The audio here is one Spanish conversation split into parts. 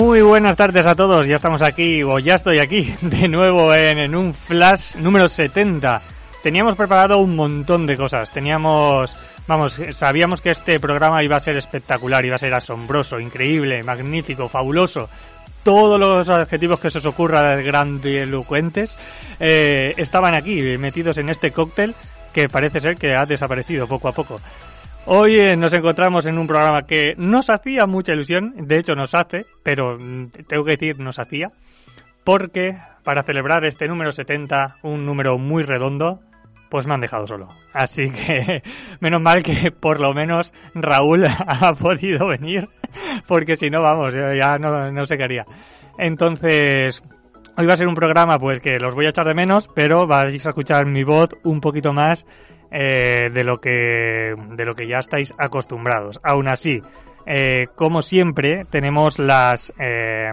Muy buenas tardes a todos, ya estamos aquí, o ya estoy aquí, de nuevo en, en un flash número 70. Teníamos preparado un montón de cosas, teníamos, vamos, sabíamos que este programa iba a ser espectacular, iba a ser asombroso, increíble, magnífico, fabuloso. Todos los adjetivos que se os ocurra grandilocuentes eh, estaban aquí, metidos en este cóctel que parece ser que ha desaparecido poco a poco. Hoy eh, nos encontramos en un programa que nos hacía mucha ilusión, de hecho nos hace, pero mm, tengo que decir nos hacía, porque para celebrar este número 70, un número muy redondo, pues me han dejado solo. Así que menos mal que por lo menos Raúl ha podido venir, porque si no, vamos, ya no, no sé qué haría. Entonces, hoy va a ser un programa pues que los voy a echar de menos, pero vais a escuchar mi voz un poquito más eh, de lo que de lo que ya estáis acostumbrados. Aún así, eh, como siempre, tenemos las eh,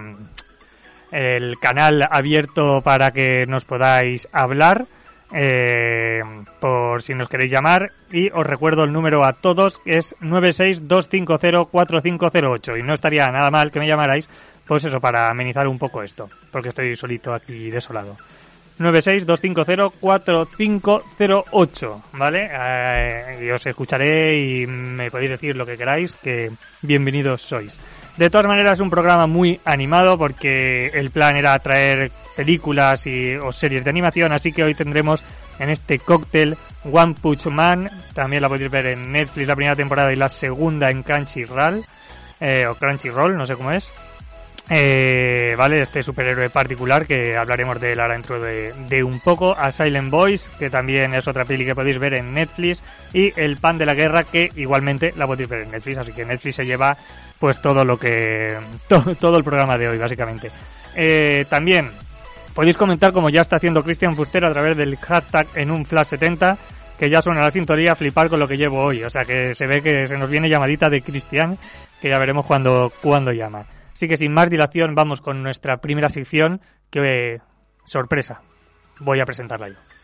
el canal abierto para que nos podáis hablar. Eh, por si nos queréis llamar y os recuerdo el número a todos que es 962504508 y no estaría nada mal que me llamarais pues eso para amenizar un poco esto porque estoy solito aquí desolado 962504508, ¿vale? Eh, y os escucharé y me podéis decir lo que queráis, que bienvenidos sois. De todas maneras, es un programa muy animado porque el plan era traer películas y, o series de animación, así que hoy tendremos en este cóctel One Punch Man, también la podéis ver en Netflix la primera temporada y la segunda en Crunchyroll, eh, o Crunchyroll, no sé cómo es. Eh, vale, este superhéroe particular que hablaremos de él ahora dentro de, de, un poco, a Silent Boys, que también es otra peli que podéis ver en Netflix, y El Pan de la Guerra, que igualmente la podéis ver en Netflix, así que Netflix se lleva pues todo lo que, todo, todo el programa de hoy, básicamente. Eh, también podéis comentar como ya está haciendo Cristian Fuster a través del hashtag en un flash 70, que ya suena la sintonía, flipar con lo que llevo hoy, o sea que se ve que se nos viene llamadita de Cristian, que ya veremos cuando, cuando llama. Así que sin más dilación vamos con nuestra primera sección que, sorpresa, voy a presentarla yo.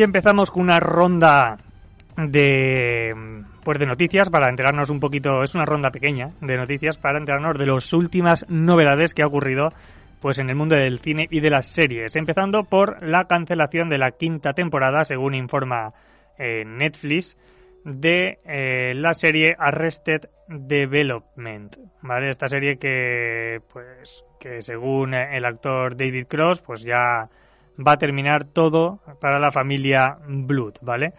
Y empezamos con una ronda de pues de noticias para enterarnos un poquito, es una ronda pequeña de noticias para enterarnos de las últimas novedades que ha ocurrido pues en el mundo del cine y de las series, empezando por la cancelación de la quinta temporada, según informa eh, Netflix, de eh, la serie Arrested Development, ¿vale? Esta serie que pues que según el actor David Cross, pues ya va a terminar todo para la familia Blood, ¿vale?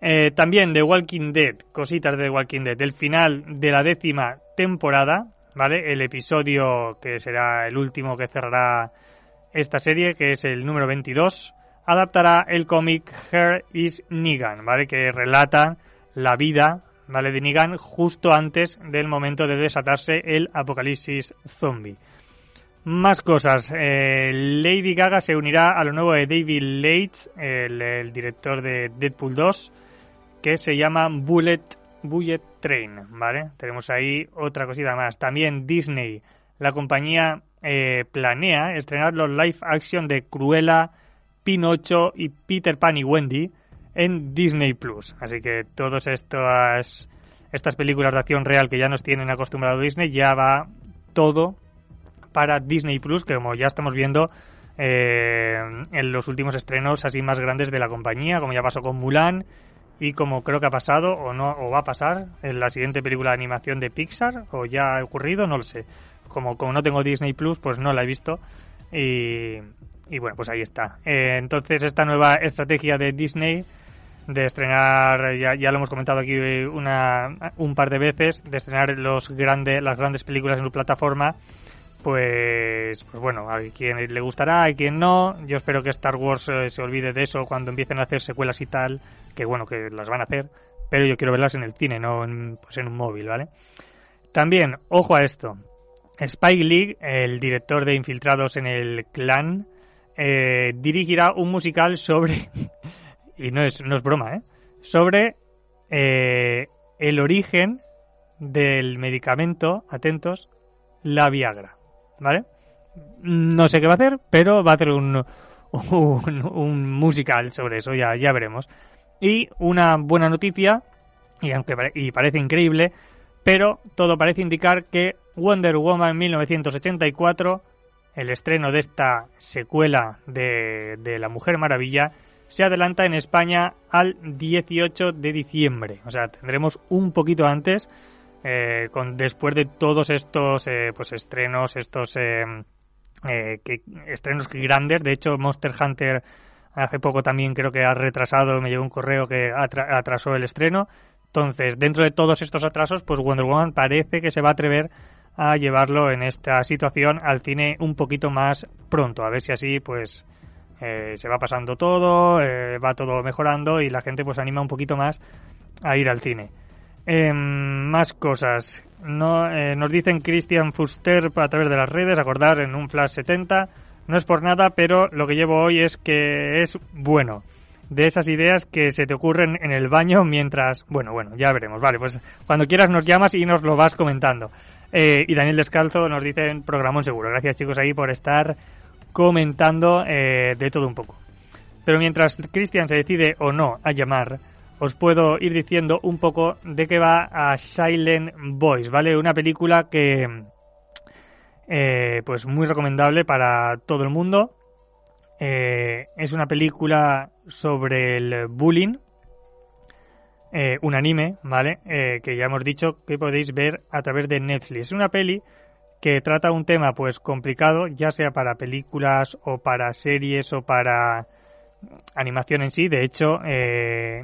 Eh, también The Walking Dead, cositas de The Walking Dead, el final de la décima temporada, ¿vale? El episodio que será el último que cerrará esta serie, que es el número 22, adaptará el cómic Her is Negan, ¿vale? Que relata la vida, ¿vale? De Negan justo antes del momento de desatarse el apocalipsis zombie. Más cosas. Eh, Lady Gaga se unirá a lo nuevo de David Leitch, el, director de Deadpool 2, que se llama Bullet, Bullet Train, ¿vale? Tenemos ahí otra cosita más. También Disney, la compañía eh, planea estrenar los live action de Cruella, Pinocho y Peter Pan y Wendy en Disney Plus. Así que todas estas, estas películas de acción real que ya nos tienen acostumbrado Disney ya va todo para Disney Plus, que como ya estamos viendo eh, en los últimos estrenos así más grandes de la compañía, como ya pasó con Mulan y como creo que ha pasado o no o va a pasar en la siguiente película de animación de Pixar o ya ha ocurrido, no lo sé. Como, como no tengo Disney Plus, pues no la he visto y, y bueno, pues ahí está. Eh, entonces esta nueva estrategia de Disney de estrenar, ya, ya lo hemos comentado aquí una, un par de veces, de estrenar los grande, las grandes películas en su plataforma pues, pues bueno, hay quien le gustará, hay quien no. Yo espero que Star Wars eh, se olvide de eso cuando empiecen a hacer secuelas y tal, que bueno, que las van a hacer, pero yo quiero verlas en el cine, no en, pues en un móvil, ¿vale? También, ojo a esto. Spike Lee, el director de Infiltrados en el Clan, eh, dirigirá un musical sobre, y no es, no es broma, ¿eh? sobre eh, el origen del medicamento, atentos, la Viagra, ¿vale? No sé qué va a hacer, pero va a hacer un, un, musical sobre eso, ya, ya veremos. Y una buena noticia, y aunque y parece increíble, pero todo parece indicar que Wonder Woman 1984, el estreno de esta secuela de, de La Mujer Maravilla, se adelanta en España al 18 de diciembre. O sea, tendremos un poquito antes, eh, con, después de todos estos eh, pues estrenos, estos eh, que, estrenos grandes. De hecho, Monster Hunter hace poco también creo que ha retrasado, me llegó un correo que atrasó el estreno. Entonces, dentro de todos estos atrasos, pues Wonder Woman parece que se va a atrever a llevarlo en esta situación al cine un poquito más pronto. A ver si así, pues, eh, se va pasando todo, eh, va todo mejorando y la gente pues anima un poquito más a ir al cine. Em, más cosas. No, eh, nos dicen Christian Fuster a través de las redes, acordar en un Flash 70. No es por nada, pero lo que llevo hoy es que es bueno. De esas ideas que se te ocurren en el baño mientras... Bueno, bueno, ya veremos. Vale, pues cuando quieras nos llamas y nos lo vas comentando. y Daniel Descalzo nos dice en Programón Seguro. Gracias chicos ahí por estar comentando eh, de todo un poco. Pero mientras Christian se decide o no a llamar, os puedo ir diciendo un poco de qué va a Silent Voice, ¿vale? Una película que, eh, pues muy recomendable para todo el mundo. Eh, es una película sobre el bullying, un anime, ¿vale? que ya hemos dicho que podéis ver a través de Netflix. Es una peli que trata un tema pues complicado, ya sea para películas o para series o para animación en sí. De hecho, eh,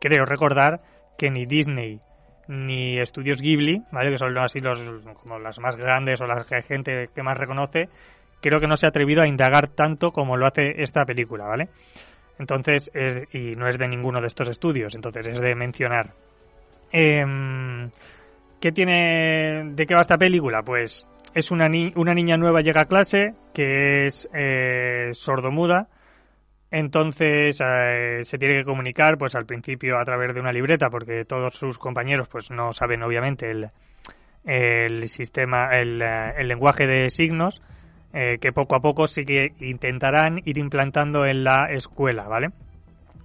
creo recordar que ni Disney ni Estudios Ghibli, ¿vale? que son así los como las más grandes o las que hay gente que más reconoce, creo que no se ha atrevido a indagar tanto como lo hace esta película, ¿vale? Entonces, y no es de ninguno de estos estudios, entonces es de mencionar. Eh, ¿Qué tiene, de qué va esta película? Pues es una, una niña nueva llega a clase que es eh, sordomuda. Entonces eh, se tiene que comunicar, pues al principio a través de una libreta, porque todos sus compañeros, pues no saben obviamente el, el sistema, el, eh, lenguaje de signos, que poco a poco sí que intentarán ir implantando en la escuela, ¿vale?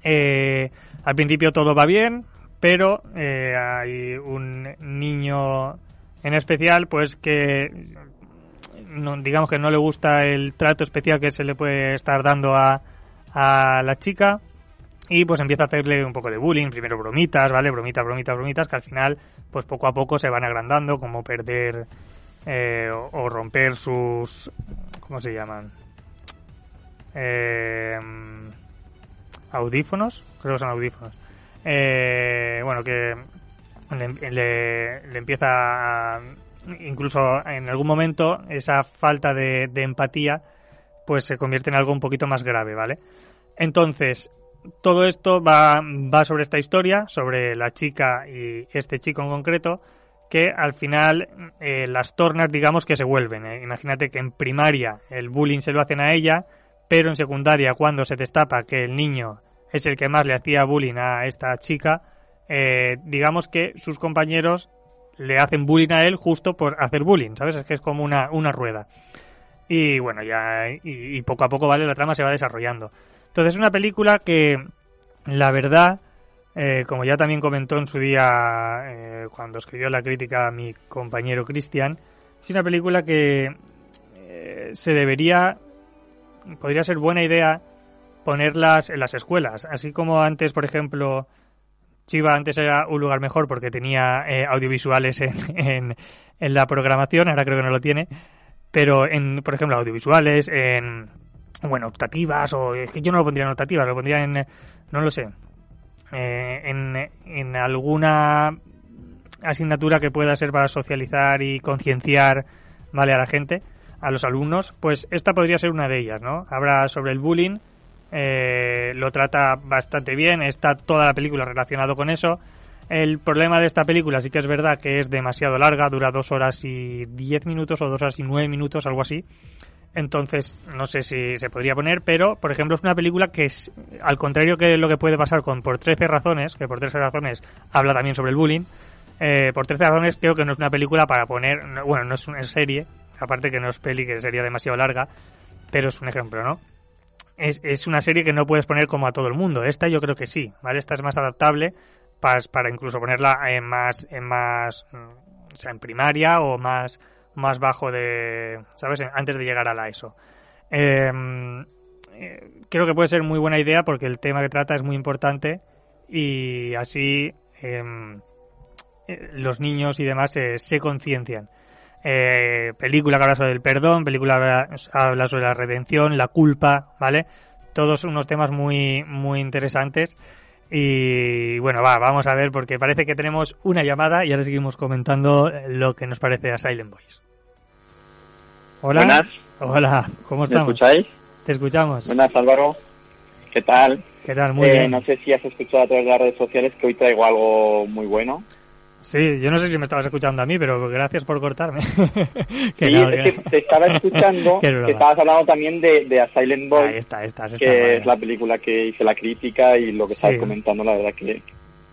al principio todo va bien, pero eh, hay un niño en especial pues que digamos que no le gusta el trato especial que se le puede estar dando a, a la chica y pues empieza a hacerle un poco de bullying, primero bromitas, ¿vale? Bromitas, bromitas, bromitas, que al final pues poco a poco se van agrandando, como perder eh, o, romper sus... ¿cómo se llaman? Eh, audífonos, creo que son audífonos eh, bueno, que le, empieza a, incluso en algún momento esa falta de, empatía pues se convierte en algo un poquito más grave, ¿vale? Entonces, todo esto va, va sobre esta historia, sobre la chica y este chico en concreto, que al final eh, las tornas, digamos, que se vuelven. ¿eh? Imagínate que en primaria el bullying se lo hacen a ella, pero en secundaria, cuando se destapa que el niño es el que más le hacía bullying a esta chica, eh, digamos que sus compañeros le hacen bullying a él justo por hacer bullying, ¿sabes? Es que es como una, una rueda. Y bueno, ya y, poco a poco, ¿vale? La trama se va desarrollando. Entonces es una película que, la verdad, eh, como ya también comentó en su día eh, cuando escribió la crítica a mi compañero Cristian, es una película que se debería, podría ser buena idea ponerlas en las escuelas. Así como antes, por ejemplo, Chiva antes era un lugar mejor porque tenía eh, audiovisuales en, en, la programación, ahora creo que no lo tiene, pero en, por ejemplo, audiovisuales, en, bueno, optativas, o es que yo no lo pondría en optativas, lo pondría en, no lo sé, eh, en, en alguna asignatura que pueda ser para socializar y concienciar ¿vale? A la gente, a los alumnos, pues esta podría ser una de ellas, ¿no? Habla sobre el bullying, eh, lo trata bastante bien, está toda la película relacionado con eso. El problema de esta película sí que es verdad que es demasiado larga, dura dos horas y diez minutos o dos horas y nueve minutos, algo así. Entonces, no sé si se podría poner, pero, por ejemplo, es una película que es, al contrario que lo que puede pasar con Por 13 razones, que por 13 razones habla también sobre el bullying, eh, por 13 razones creo que no es una película para poner, bueno, no es una serie, aparte que no es peli, que sería demasiado larga, pero es un ejemplo, ¿no? Es, es una serie que no puedes poner como a todo el mundo. Esta yo creo que sí, ¿vale? Esta es más adaptable para, para incluso ponerla en más, en más, o sea, en primaria o más más bajo de, ¿sabes? Antes de llegar a la ESO. Em, eh, creo que puede ser muy buena idea porque el tema que trata es muy importante y así em, eh, los niños y demás se conciencian. Eh, película que habla sobre el perdón, película que habla sobre la redención, la culpa, ¿vale? Todos unos temas muy, muy interesantes y bueno, va, vamos a ver porque parece que tenemos una llamada y ahora seguimos comentando lo que nos parece a Silent Voice. Hola. Buenas. Hola, ¿cómo estamos? ¿Me escucháis? Te escuchamos. Buenas, Álvaro. ¿Qué tal? ¿Qué tal? Muy eh, bien. No sé si has escuchado a través de las redes sociales que hoy traigo algo muy bueno. Sí, yo no sé si me estabas escuchando a mí, pero gracias por cortarme. que sí, es que te estaba escuchando, que estabas hablando también de, de A Silent Boy, Ahí está, está, está, que es la película que hice la crítica y lo que estabas comentando, la verdad que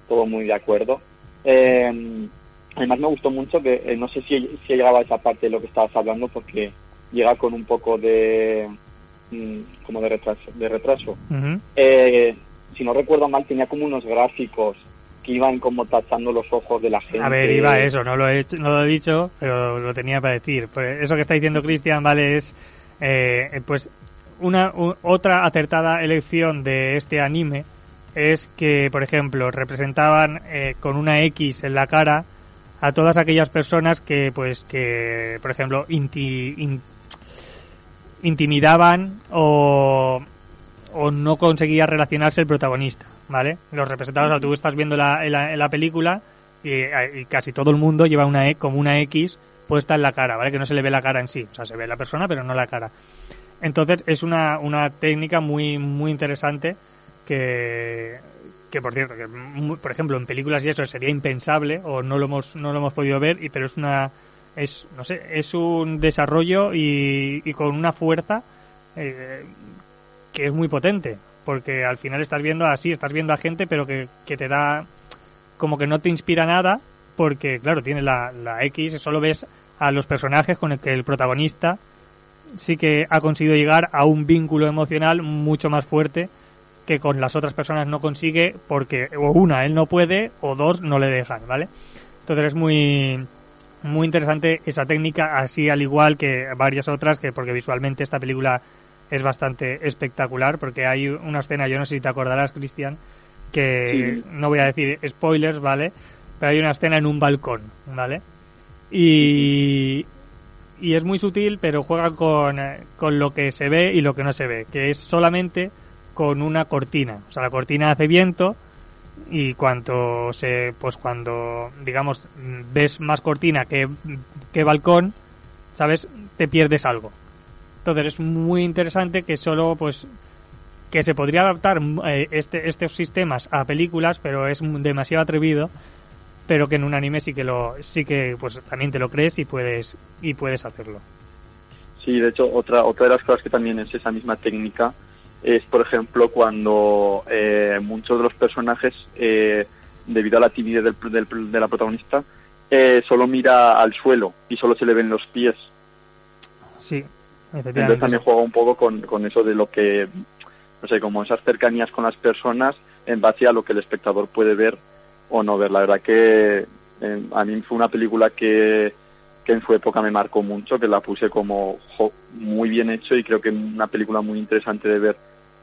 todo muy de acuerdo. Eh, además me gustó mucho que, eh, no sé si, si llegaba a esa parte de lo que estabas hablando, porque llega con un poco de mm, como de retraso. De retraso. eh, si no recuerdo mal, tenía como unos gráficos iban como tachando los ojos de la gente. A ver, iba eso, no lo he, no lo he dicho, pero lo tenía para decir. Pues eso que está diciendo Cristian, ¿vale? Es, eh, pues, una otra acertada elección de este anime es que, por ejemplo, representaban eh, con una X en la cara a todas aquellas personas que, pues, que, por ejemplo, intimidaban o, o no conseguía relacionarse el protagonista. ¿Vale? Los representados, tú estás viendo la, la, película y, casi todo el mundo lleva una E como una X puesta en la cara, ¿vale? Que no se le ve la cara en sí, o sea, se ve la persona pero no la cara. Entonces es una, una técnica muy, muy interesante que, que por cierto, que por ejemplo en películas y eso sería impensable o no lo hemos, no lo hemos podido ver, y, pero es una, es, no sé, es un desarrollo y, y con una fuerza eh, que es muy potente porque al final estás viendo así, estás viendo a gente, pero que, te da como que no te inspira nada, porque claro, tiene la, la X, solo ves a los personajes con el que el protagonista sí que ha conseguido llegar a un vínculo emocional mucho más fuerte que con las otras personas no consigue porque o una él no puede o dos no le dejan, ¿vale? Entonces es muy muy interesante esa técnica así al igual que varias otras que porque visualmente esta película es bastante espectacular porque hay una escena, yo no sé si te acordarás, Cristian, que no voy a decir spoilers, ¿vale? Pero hay una escena en un balcón, ¿vale? Y, y es muy sutil, pero juega con, con lo que se ve y lo que no se ve, que es solamente con una cortina. O sea, la cortina hace viento y cuanto se, pues cuando, digamos, ves más cortina que, que balcón, ¿sabes? Te pierdes algo. Entonces es muy interesante que solo pues que se podría adaptar eh, este, estos sistemas a películas, pero es demasiado atrevido, pero que en un anime sí que lo sí que pues también te lo crees y puedes y puedes hacerlo. Sí, de hecho otra otra de las cosas que también es esa misma técnica es por ejemplo cuando eh, muchos de los personajes eh, debido a la timidez del, del, de la protagonista solo mira al suelo y solo se le ven los pies. Sí, entonces también juega un poco con, con eso de lo que, no sé, como esas cercanías con las personas en base a lo que el espectador puede ver o no ver. La verdad que eh, a mí fue una película que, que en su época me marcó mucho, que la puse como muy bien hecho y creo que una película muy interesante de ver,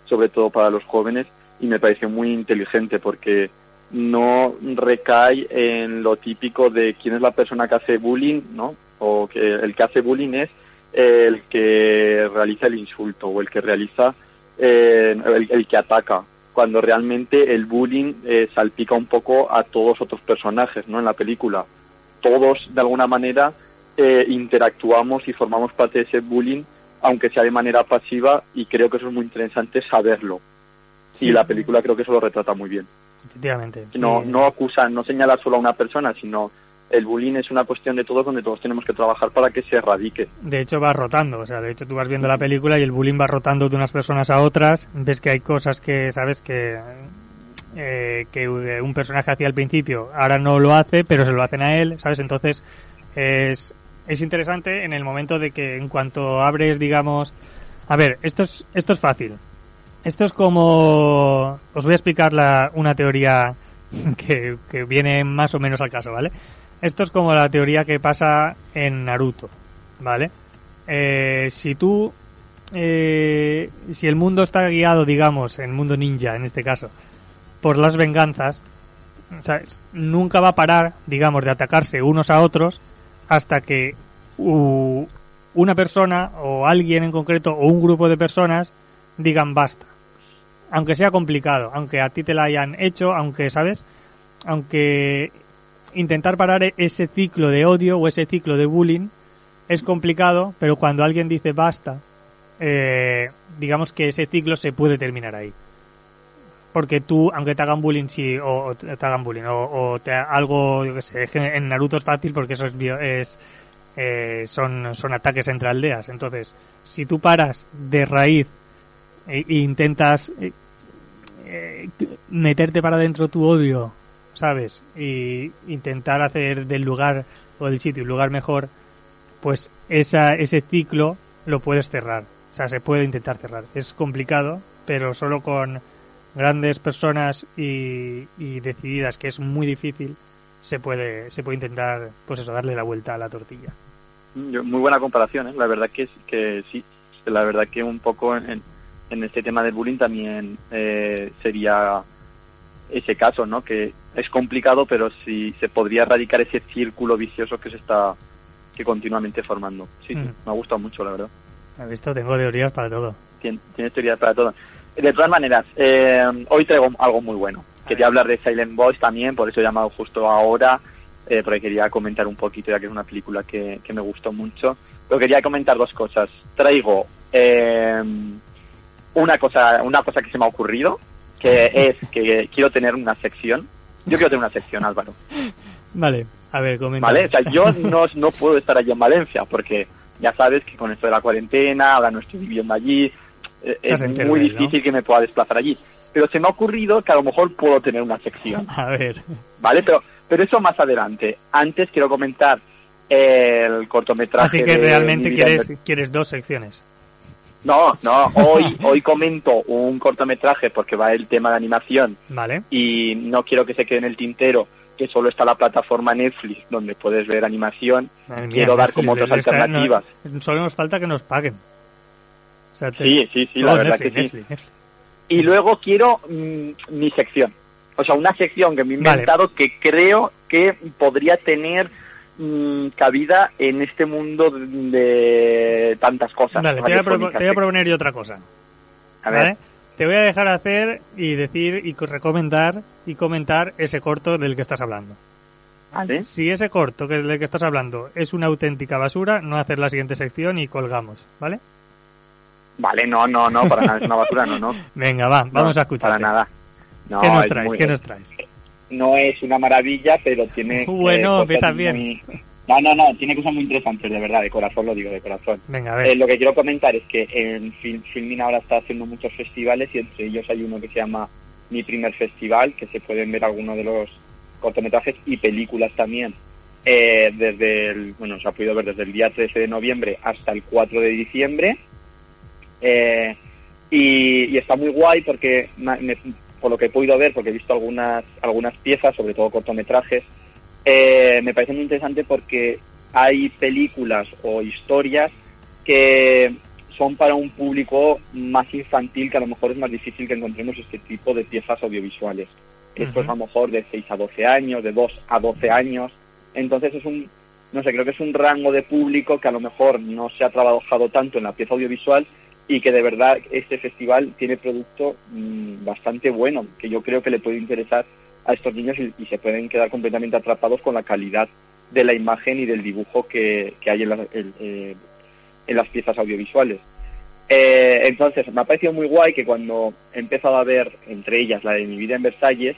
sobre todo para los jóvenes, y me pareció muy inteligente porque no recae en lo típico de quién es la persona que hace bullying, ¿no? O que el que hace bullying es el que realiza el insulto o el que realiza eh, el, que ataca cuando realmente el bullying eh, salpica un poco a todos otros personajes no en la película todos de alguna manera eh, interactuamos y formamos parte de ese bullying, aunque sea de manera pasiva, y creo que eso es muy interesante saberlo. Y la película creo que eso lo retrata muy bien. Efectivamente. No, no acusa, no señala solo a una persona, sino el bullying es una cuestión de todos donde todos tenemos que trabajar para que se erradique. De hecho va rotando, o sea, de hecho tú vas viendo la película y el bullying va rotando de unas personas a otras, ves que hay cosas que sabes que eh, que un personaje hacía al principio ahora no lo hace, pero se lo hacen a él, ¿sabes? Entonces es, es interesante en el momento de que en cuanto abres, digamos, a ver, esto es, esto es fácil. Esto es como, os voy a explicar la, una teoría que, que viene más o menos al caso, ¿vale? Esto es como la teoría que pasa en Naruto, ¿vale? Eh, si tú, eh, si el mundo está guiado, digamos, el mundo ninja en este caso, por las venganzas, nunca va a parar, digamos, de atacarse unos a otros hasta que una persona o alguien en concreto o un grupo de personas digan basta. Aunque sea complicado, aunque a ti te la hayan hecho, aunque, ¿sabes? Aunque intentar parar ese ciclo de odio o ese ciclo de bullying es complicado, pero cuando alguien dice basta, eh, digamos que ese ciclo se puede terminar ahí porque tú, aunque te hagan bullying, sí, o, te hagan bullying, o, te, algo, yo que sé, en Naruto es fácil porque eso es, es eh, son, son ataques entre aldeas. Entonces, si tú paras de raíz e, e intentas eh, eh, meterte para dentro tu odio, ¿sabes? Y intentar hacer del lugar o del sitio un lugar mejor, pues esa, ese ciclo lo puedes cerrar. O sea, se puede intentar cerrar. Es complicado, pero solo con grandes personas y, decididas, que es muy difícil, se puede, se puede intentar, pues eso, darle la vuelta a la tortilla. Muy buena comparación, ¿eh? la verdad que, que sí, la verdad que un poco en, en este tema del bullying también eh, sería ese caso, ¿no? Que es complicado, pero sí se podría erradicar ese círculo vicioso que se está que continuamente formando. Sí, sí mm. me ha gustado mucho, la verdad. ¿Has visto? Tengo teorías para todo. Tienes, teorías para todo. De todas maneras, eh, hoy traigo algo muy bueno. Quería hablar de Silent Voice también, por eso he llamado justo ahora, eh, porque quería comentar un poquito, ya que es una película que, me gustó mucho. Pero quería comentar dos cosas. Traigo eh, una cosa una cosa que se me ha ocurrido, que es que quiero tener una sección. Yo quiero tener una sección, Álvaro. Vale, a ver, comenta. Vale, o sea, yo no, no puedo estar allí en Valencia, porque ya sabes que con esto de la cuarentena, ahora no estoy viviendo allí, eh, es muy difícil que me pueda desplazar allí. Pero se me ha ocurrido que a lo mejor puedo tener una sección. A ver. ¿Vale? Pero, pero eso más adelante. Antes quiero comentar el cortometraje. Así que realmente quieres, quieres dos secciones. No, no, hoy, hoy comento un cortometraje porque va el tema de animación. Vale. Y no quiero que se quede en el tintero que solo está la plataforma Netflix donde puedes ver animación. quiero dar como otras alternativas. solo nos falta que nos paguen sí, sí, sí, la verdad que sí. Y luego quiero mm, mi sección. O sea, una sección que me he inventado que creo que podría tener mm, cabida en este mundo de, tantas cosas. Vale, te voy, a proponer yo otra cosa. A ver. Te voy a dejar hacer y decir y recomendar y comentar ese corto del que estás hablando. ¿Vale? Si ese corto que del que estás hablando es una auténtica basura, no hacer la siguiente sección y colgamos, ¿vale? Vale, no, no, no, para nada es una basura, no, no. Venga, va, vamos a escuchar. Para nada. ¿Qué nos traes? ¿Qué nos traes? No es una maravilla, pero tiene. Eh, bueno, bien. No, no, no, tiene cosas muy interesantes, de verdad, de corazón lo digo, de corazón. Venga, a ver. Eh, lo que quiero comentar es que en Film, Filmin ahora está haciendo muchos festivales y entre ellos hay uno que se llama Mi Primer Festival, que se pueden ver algunos de los cortometrajes y películas también. Eh, desde el, bueno, se ha podido ver desde el día 13 de noviembre hasta el 4 de diciembre eh, y, está muy guay porque, por lo que he podido ver, porque he visto algunas, algunas piezas, sobre todo cortometrajes, eh, me parece muy interesante porque hay películas o historias que son para un público más infantil, que a lo mejor es más difícil que encontremos este tipo de piezas audiovisuales. Esto es a lo mejor de 6 a 12 años, de 2 a 12 años. Entonces es un, no sé, creo que es un rango de público que a lo mejor no se ha trabajado tanto en la pieza audiovisual y que de verdad este festival tiene producto mm, bastante bueno, que yo creo que le puede interesar a estos niños y, se pueden quedar completamente atrapados con la calidad de la imagen y del dibujo que, hay en, eh, en las piezas audiovisuales. Eh, entonces, me ha parecido muy guay que cuando he empezado a ver, entre ellas la de mi vida en Versalles,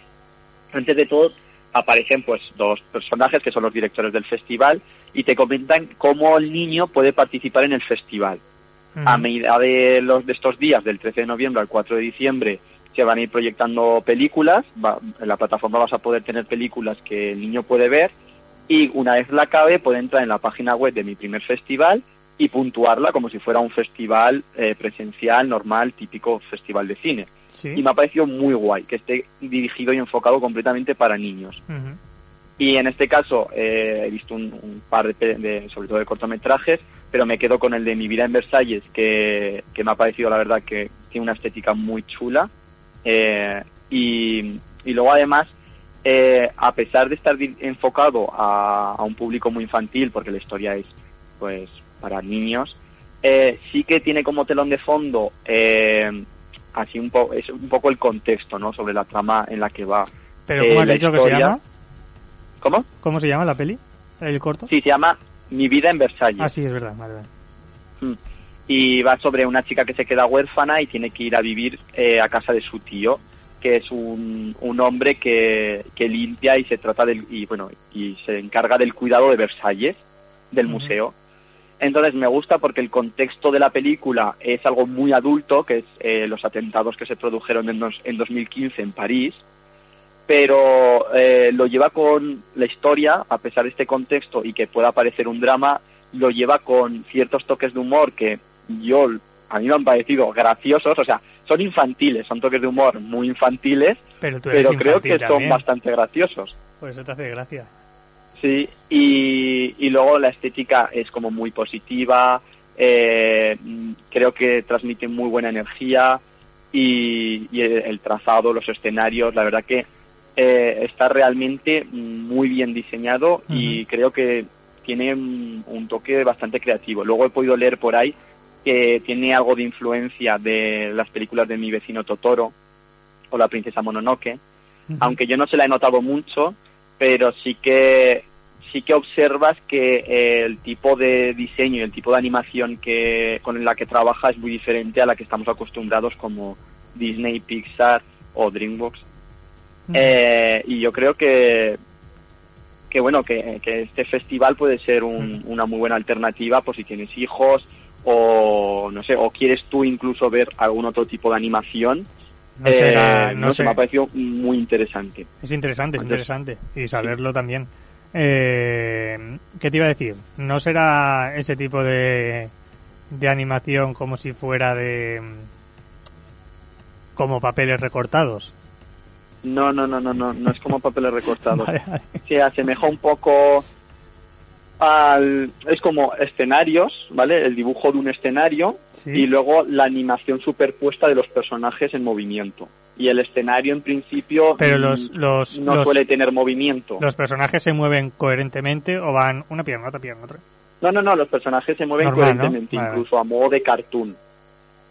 antes de todo aparecen pues dos personajes que son los directores del festival y te comentan cómo el niño puede participar en el festival. A medida de, los, de estos días, del 13 de noviembre al 4 de diciembre, se van a ir proyectando películas. en la plataforma vas a poder tener películas que el niño puede ver y una vez la acabe puede entrar en la página web de mi primer festival y puntuarla como si fuera un festival eh, presencial, normal, típico festival de cine. Y me ha parecido muy guay que esté dirigido y enfocado completamente para niños. Y en este caso eh, he visto un, par de, sobre todo de cortometrajes, pero me quedo con el de Mi vida en Versalles, que, me ha parecido la verdad que tiene una estética muy chula. Eh, y, luego además, a pesar de estar enfocado a, a un público muy infantil, porque la historia es pues para niños, eh, sí que tiene como telón de fondo eh, así un poco es un poco el contexto, ¿no? Sobre la trama en la que va. Pero ¿cómo has eh, dicho que se llama? ¿Cómo? ¿Cómo se llama la peli? ¿El corto? Sí, se llama Mi vida en Versalles. Ah, sí, es verdad, mm. Y va sobre una chica que se queda huérfana y tiene que ir a vivir a casa de su tío, que es un, un hombre que, que limpia y se trata del y bueno y se encarga del cuidado de Versalles, del museo entonces me gusta porque el contexto de la película es algo muy adulto, que es eh, los atentados que se produjeron en, en 2015 en París, pero eh, lo lleva con la historia, a pesar de este contexto y que pueda parecer un drama, lo lleva con ciertos toques de humor que yo a mí me han parecido graciosos, o sea, son infantiles, son toques de humor muy infantiles, pero, creo que son bastante graciosos. Pues eso te hace gracia. Sí, y, luego la estética es como muy positiva, eh, creo que transmite muy buena energía y, el, trazado, los escenarios, la verdad que eh, está realmente muy bien diseñado y creo que tiene un, toque bastante creativo. Luego he podido leer por ahí que tiene algo de influencia de las películas de mi vecino Totoro o la princesa Mononoke, aunque yo no se la he notado mucho, pero sí que sí que observas que eh, el tipo de diseño y el tipo de animación que con la que trabaja es muy diferente a la que estamos acostumbrados como Disney, Pixar o DreamWorks. Eh, y yo creo que que bueno que, este festival puede ser una muy buena alternativa por si tienes hijos o no sé o quieres tú incluso ver algún otro tipo de animación no, eh, no, sé, me ha parecido muy interesante. Es interesante, es interesante. Y saberlo también. Eh, ¿Qué te iba a decir? ¿No será ese tipo de, de animación como si fuera de... como papeles recortados? No, no, no, no, no, no es como papeles recortados. Se asemeja un poco al, es como escenarios, ¿vale? El dibujo de un escenario y luego la animación superpuesta de los personajes en movimiento. Y el escenario en principio Pero los, mm, los, no suele tener movimiento. ¿Los personajes se mueven coherentemente o van una pierna, otra pierna, otra? No, no, no, los personajes se mueven coherentemente, incluso a modo de cartoon.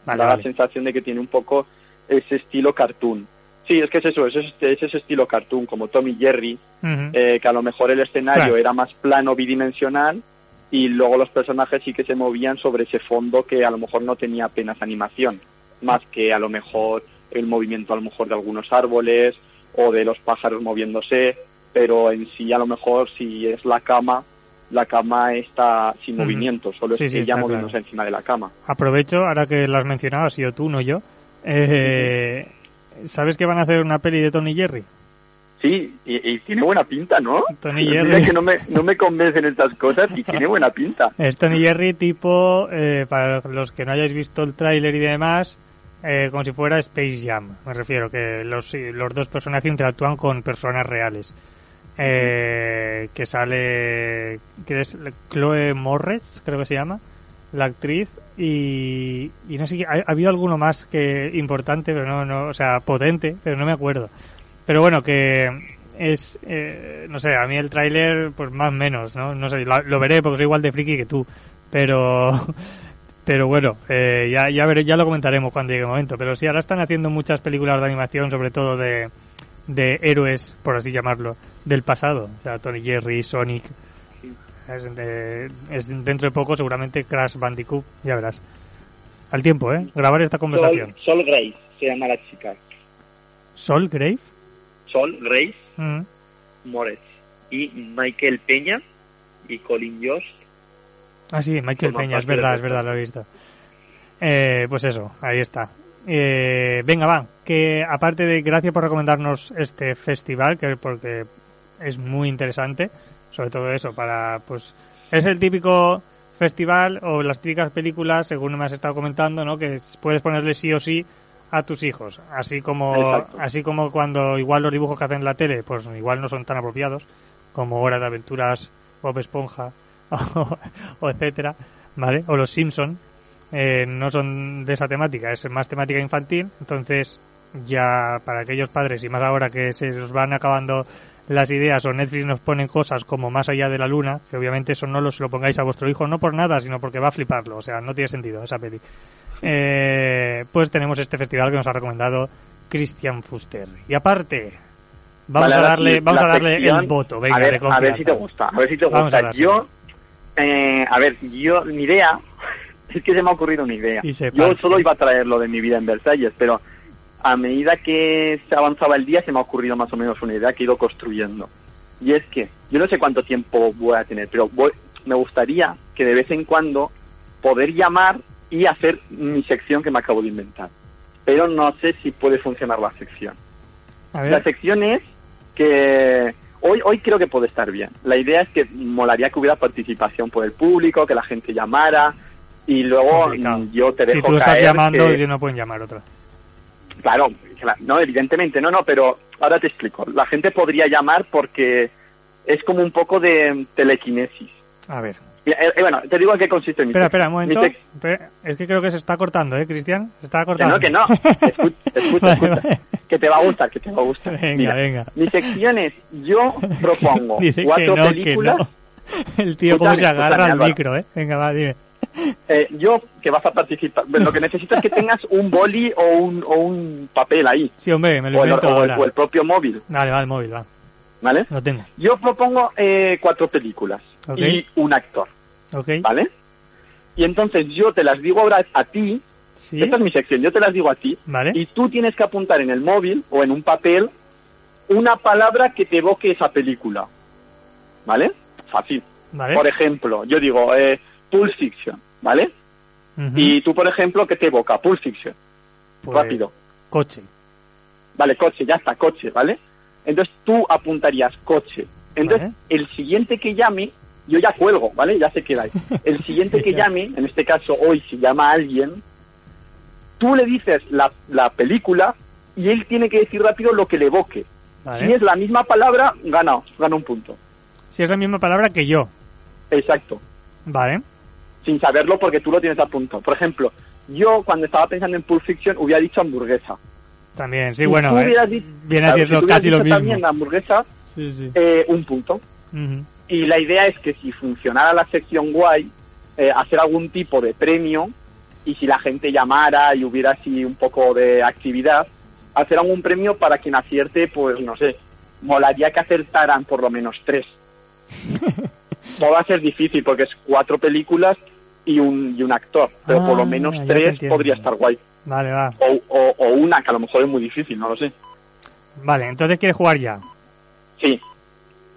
da la sensación de que tiene un poco ese estilo cartoon. Sí, es que es eso, es ese, es ese estilo cartoon, como Tommy Jerry, eh, que a lo mejor el escenario era más plano bidimensional y luego los personajes sí que se movían sobre ese fondo que a lo mejor no tenía apenas animación, más que a lo mejor el movimiento a lo mejor de algunos árboles o de los pájaros moviéndose, pero en sí a lo mejor si es la cama, la cama está sin movimiento, solo es ella moviéndose encima de la cama. Aprovecho, ahora que lo has mencionado, ha sido tú, no yo. Eh, ¿Sabes que van a hacer una peli de Tony Jerry? Sí, y, tiene buena pinta, ¿no? Tony Jerry. que no me, no me convencen estas cosas y tiene buena pinta. Es Tony Jerry tipo, eh, para los que no hayáis visto el tráiler y demás, eh, como si fuera Space Jam. Me refiero que los, los dos personajes interactúan con personas reales. Eh, que sale, que es Chloe Morretz, creo que se llama la actriz y, y no sé, ha, ha, habido alguno más que importante, pero no, no, o sea, potente, pero no me acuerdo. Pero bueno, que es, eh, no sé, a mí el tráiler, pues más menos, ¿no? No sé, lo, veré porque soy igual de friki que tú, pero, pero bueno, eh, ya, ya, veré, ya lo comentaremos cuando llegue el momento. Pero sí, ahora están haciendo muchas películas de animación, sobre todo de, de héroes, por así llamarlo, del pasado. O sea, Tony Jerry, Sonic, Es, de- es dentro de poco seguramente Crash Bandicoot, ya verás. Al tiempo, ¿eh? Grabar esta conversación. Sol, Sol Grace se llama la chica. Sol Grave. Sol Grace Mm. Moretz. Y Michael Peña y Colin Jost. Ah, sí, Michael Peña, es verdad, es verdad, lo he visto. Eh, pues eso, ahí está. Eh, venga, va, que aparte de gracias por recomendarnos este festival, que porque es muy interesante, sobre todo eso, para, pues, es el típico festival o las típicas películas, según me has estado comentando, ¿no? Que puedes ponerle sí o sí a tus hijos, así como, Exacto. así como cuando igual los dibujos que hacen en la tele, pues igual no son tan apropiados, como Hora de Aventuras, Bob Esponja, o, o etcétera, ¿vale? O los Simpson, eh, no son de esa temática, es más temática infantil, entonces ya para aquellos padres y más ahora que se os van acabando las ideas o Netflix nos ponen cosas como más allá de la luna, que obviamente eso no lo se lo pongáis a vuestro hijo no por nada, sino porque va a fliparlo, o sea, no tiene sentido esa peli. Eh, pues tenemos este festival que nos ha recomendado Christian Fuster. Y aparte, vamos Vale, a darle, vamos la a darle sección- el voto, venga, a de ver, a ver si te gusta. A ver si te a gusta. darse. Yo, eh, a ver, yo, mi idea, es que se me ha ocurrido una idea. Y Yo solo iba a traer lo de mi vida en Versalles, pero a medida que se avanzaba el día se me ha ocurrido más o menos una idea que he ido construyendo. Y es que yo no sé cuánto tiempo voy a tener, pero voy- me gustaría que de vez en cuando poder llamar y hacer mi sección que me acabo de inventar. Pero no sé si puede funcionar la sección. A La sección es que hoy hoy creo que puede estar bien. La idea es que molaría que hubiera participación por el público, que la gente llamara y luego Complicado. yo te dejo si tú estás caer llamando, que- no pueden llamar otra. Claro, cla- no, evidentemente, no, no, pero ahora te explico. La gente podría llamar porque es como un poco de telequinesis. A ver. Eh, bueno, te digo en qué consiste mi Espera, espera, un momento. Es que creo que se está cortando, ¿eh, Cristian? Se está Que cortando. no, que no. Escucha, escucha, Vale, escucha. vale. Que te va a gustar, que te va a gustar. Venga, Mira, venga. Mi sección es, yo propongo Dice que cuatro que películas. no. El tío cómo Escúchame, se agarra al micro, ¿eh? Venga, va, dime. Eh, yo, que vas a participar, lo que necesito es que tengas un boli o un, o un papel ahí, Sí, hombre, me lo o el, invento el- o el propio móvil, Vale, va, el móvil, va. ¿vale? Lo tengo. Yo propongo eh, cuatro películas y un actor, ¿Ok? ¿vale? Y entonces yo te las digo ahora a ti, Sí. esta es mi sección, yo te las digo a ti, Vale. y tú tienes que apuntar en el móvil o en un papel una palabra que te evoque esa película, ¿vale? Fácil. Vale. Por ejemplo, yo digo eh, Pulp Fiction, ¿vale? Y tú, por ejemplo, ¿qué te evoca? Pulp Fiction. Pues, Rápido. Coche. Vale, coche, ya está, coche, ¿vale? Entonces tú apuntarías coche. Entonces, Vale. el siguiente que llame, yo ya cuelgo, ¿vale? Ya se queda ahí. El siguiente que llame, en este caso hoy, si llama a alguien, tú le dices la, la película y él tiene que decir rápido lo que le evoque. Si es la misma palabra, gana, gana un punto. Si es la misma palabra que yo. Exacto. Vale. Sin saberlo porque tú lo tienes a punto. Por ejemplo, yo cuando estaba pensando en Pulp Fiction hubiera dicho hamburguesa. También, sí, Si bueno. tú eh, Viene claro, siendo si casi lo dicho mismo. también la hamburguesa, Sí, sí. eh, un punto. Y la idea es que si funcionara la sección guay, eh, hacer algún tipo de premio y si la gente llamara y hubiera así un poco de actividad, hacer algún premio para quien acierte, pues no sé, molaría que acertaran por lo menos tres. no va a ser difícil porque es cuatro películas y un, y un actor, pero por Ah, lo menos ya te tres podría estar guay. Vale, va. O, o, o una, que a lo mejor es muy difícil, no lo sé. Vale, entonces quieres jugar ya. Sí,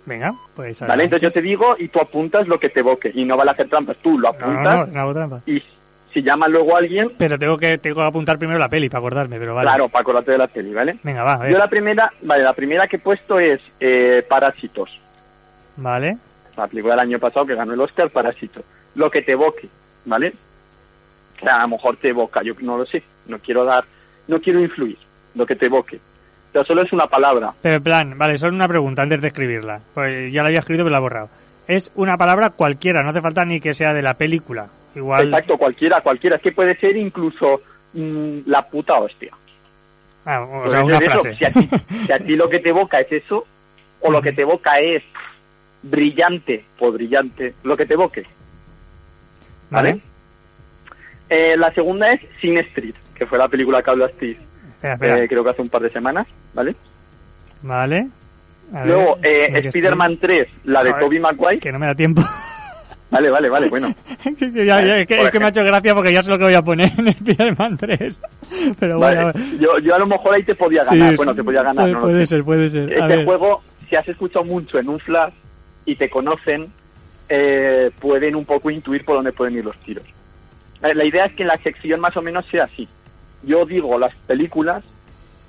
Venga, pues. ¿vale? Entonces yo te digo y tú apuntas lo que te evoque y no vale hacer trampas, tú lo No, apuntas no, no, no hago trampa. y si llama luego a alguien, Pero tengo que, tengo que apuntar primero la peli para acordarme, pero vale. claro, para acordarte de la peli, ¿vale? Venga, va, a ver. Yo la primera, vale, la primera que he puesto es eh, Parásitos, Vale. la película del año pasado que ganó el Oscar, Parásito. Lo que te evoque, ¿vale? Que a lo mejor te evoca, yo no lo sé, no quiero dar, no quiero influir, lo que te evoque. Pero solo es una palabra, Pero en plan, vale, solo una pregunta antes de escribirla. Pues ya la había escrito pero la he borrado. Es una palabra cualquiera, no hace falta ni que sea de la película. Igual. exacto, cualquiera, cualquiera, es que puede ser incluso mm, la puta hostia. Ah, o sea, una eso. Si a, ti, si a ti lo que te evoca es eso, o lo que te evoca es brillante, pues brillante, lo que te evoque. ¿Vale? Vale. Eh, la segunda es Sin Street, que fue la película que hablasteis, eh, creo que hace un par de semanas, ¿vale? Vale. A ver, Luego, eh, ¿en qué Spider-Man 3, la de Tobey Maguire? Que no me da tiempo. Vale, vale, vale, bueno. ya, ya, es, que, es, que, me ha hecho gracia porque ya sé lo que voy a poner en Spider-Man 3. Pero bueno. Yo, yo a lo mejor ahí te podía ganar. bueno, te podía ganar. Puede, no puede ser, puede ser. este juego, si has escuchado mucho en un flash y te conocen, eh, pueden un poco intuir por dónde pueden ir los tiros. Eh, la idea es que en la sección más o menos sea así. Yo digo las películas,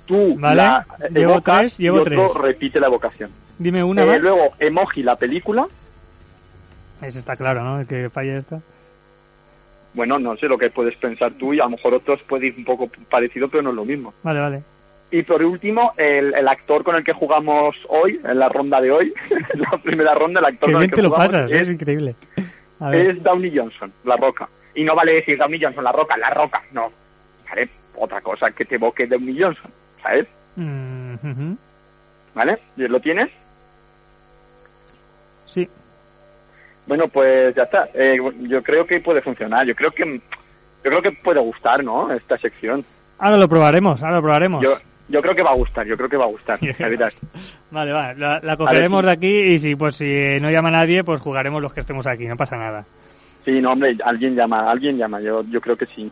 tú vale. la llevo evocas tres, llevo y otro tres. repite la evocación. Dime una Eh, más. luego, emoji la película. Ese está claro, ¿no? El que falla esta. Bueno, no sé lo que puedes pensar tú y a lo mejor otros puede ir un poco parecido, pero no es lo mismo. Vale, vale. Y por último, el, el actor con el que jugamos hoy, en la ronda de hoy, la primera ronda, el actor Qué con el que te lo jugamos pasas, es, es increíble. A ver. es Downey Johnson, La Roca. Y no vale decir Downey Johnson, La Roca, La Roca, no. ¿Vale? Otra cosa que te evoque Downey Johnson, ¿sabes? Mm, ujú. ¿Vale? ¿Y ¿Lo tienes? Sí. Bueno, pues ya está. Eh, yo creo que puede funcionar. Yo creo que yo creo que puede gustar, ¿no? Esta sección. Ahora lo probaremos, ahora lo probaremos. Yo yo creo que va a gustar. Yo creo que va a gustar. Vale, vale, la, la cogeremos de aquí y si pues si no llama nadie, pues jugaremos los que estemos aquí, no pasa nada. Sí, no, hombre, alguien llama, alguien llama. Yo yo creo que sí.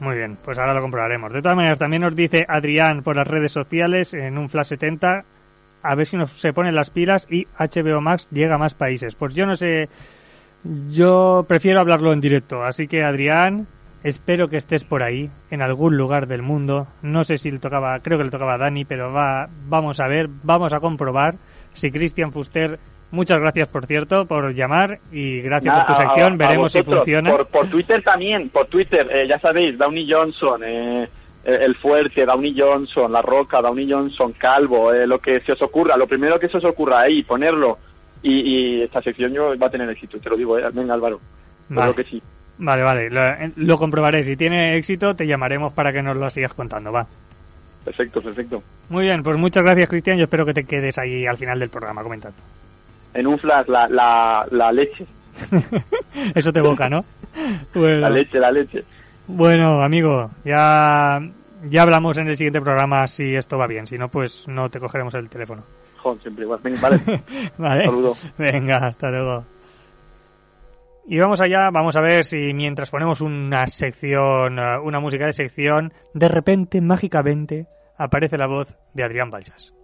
Muy bien, pues ahora lo comprobaremos. De todas maneras, también nos dice Adrián por las redes sociales en un Flash 70 a ver si nos se ponen las pilas y HBO Max llega a más países. Pues yo no sé, yo prefiero hablarlo en directo, así que Adrián, espero que estés por ahí, en algún lugar del mundo. No sé si le tocaba, creo que le tocaba a Dani, pero va, vamos a ver, vamos a comprobar si Christian Fuster, muchas gracias por cierto por llamar y gracias Nada, por tu sección, a veremos si vosotros. funciona. Por, por Twitter también, por Twitter, eh, ya sabéis, Downey Johnson, eh, eh, el fuerte, Downey Johnson, la roca, Downey Johnson, calvo, eh, lo que se os ocurra, lo primero que se os ocurra ahí, ponerlo. Y, y esta sección yo va a tener éxito, te lo digo, eh. venga Álvaro, yo Vale. creo que sí. Vale, vale, lo, lo comprobaré. Si tiene éxito, te llamaremos para que nos lo sigas contando, va. Perfecto, perfecto. Muy bien, pues muchas gracias, Cristian. Yo espero que te quedes ahí al final del programa comentando. En un flash, la, la, la leche, Eso te evoca, ¿no? Bueno, la leche, la leche. bueno, amigo, ya, ya hablamos en el siguiente programa si esto va bien. Si no, pues no te cogeremos el teléfono. Joder, siempre igual. Vale, Vale. saludo. Venga, hasta luego. Y vamos allá, vamos a ver si mientras ponemos una sección, eh, una música de sección, de repente, mágicamente, aparece la voz de Adrián Balsas.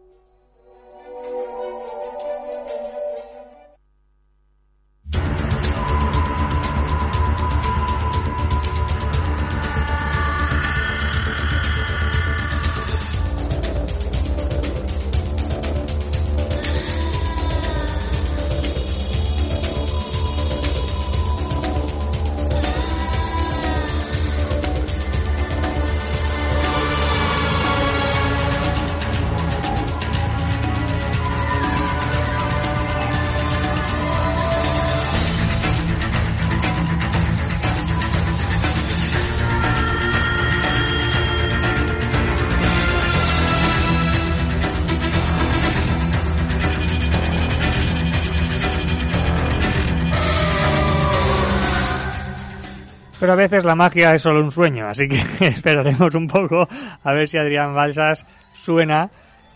Pero a veces la magia es solo un sueño, así que esperaremos un poco a ver si Adrián Balsas suena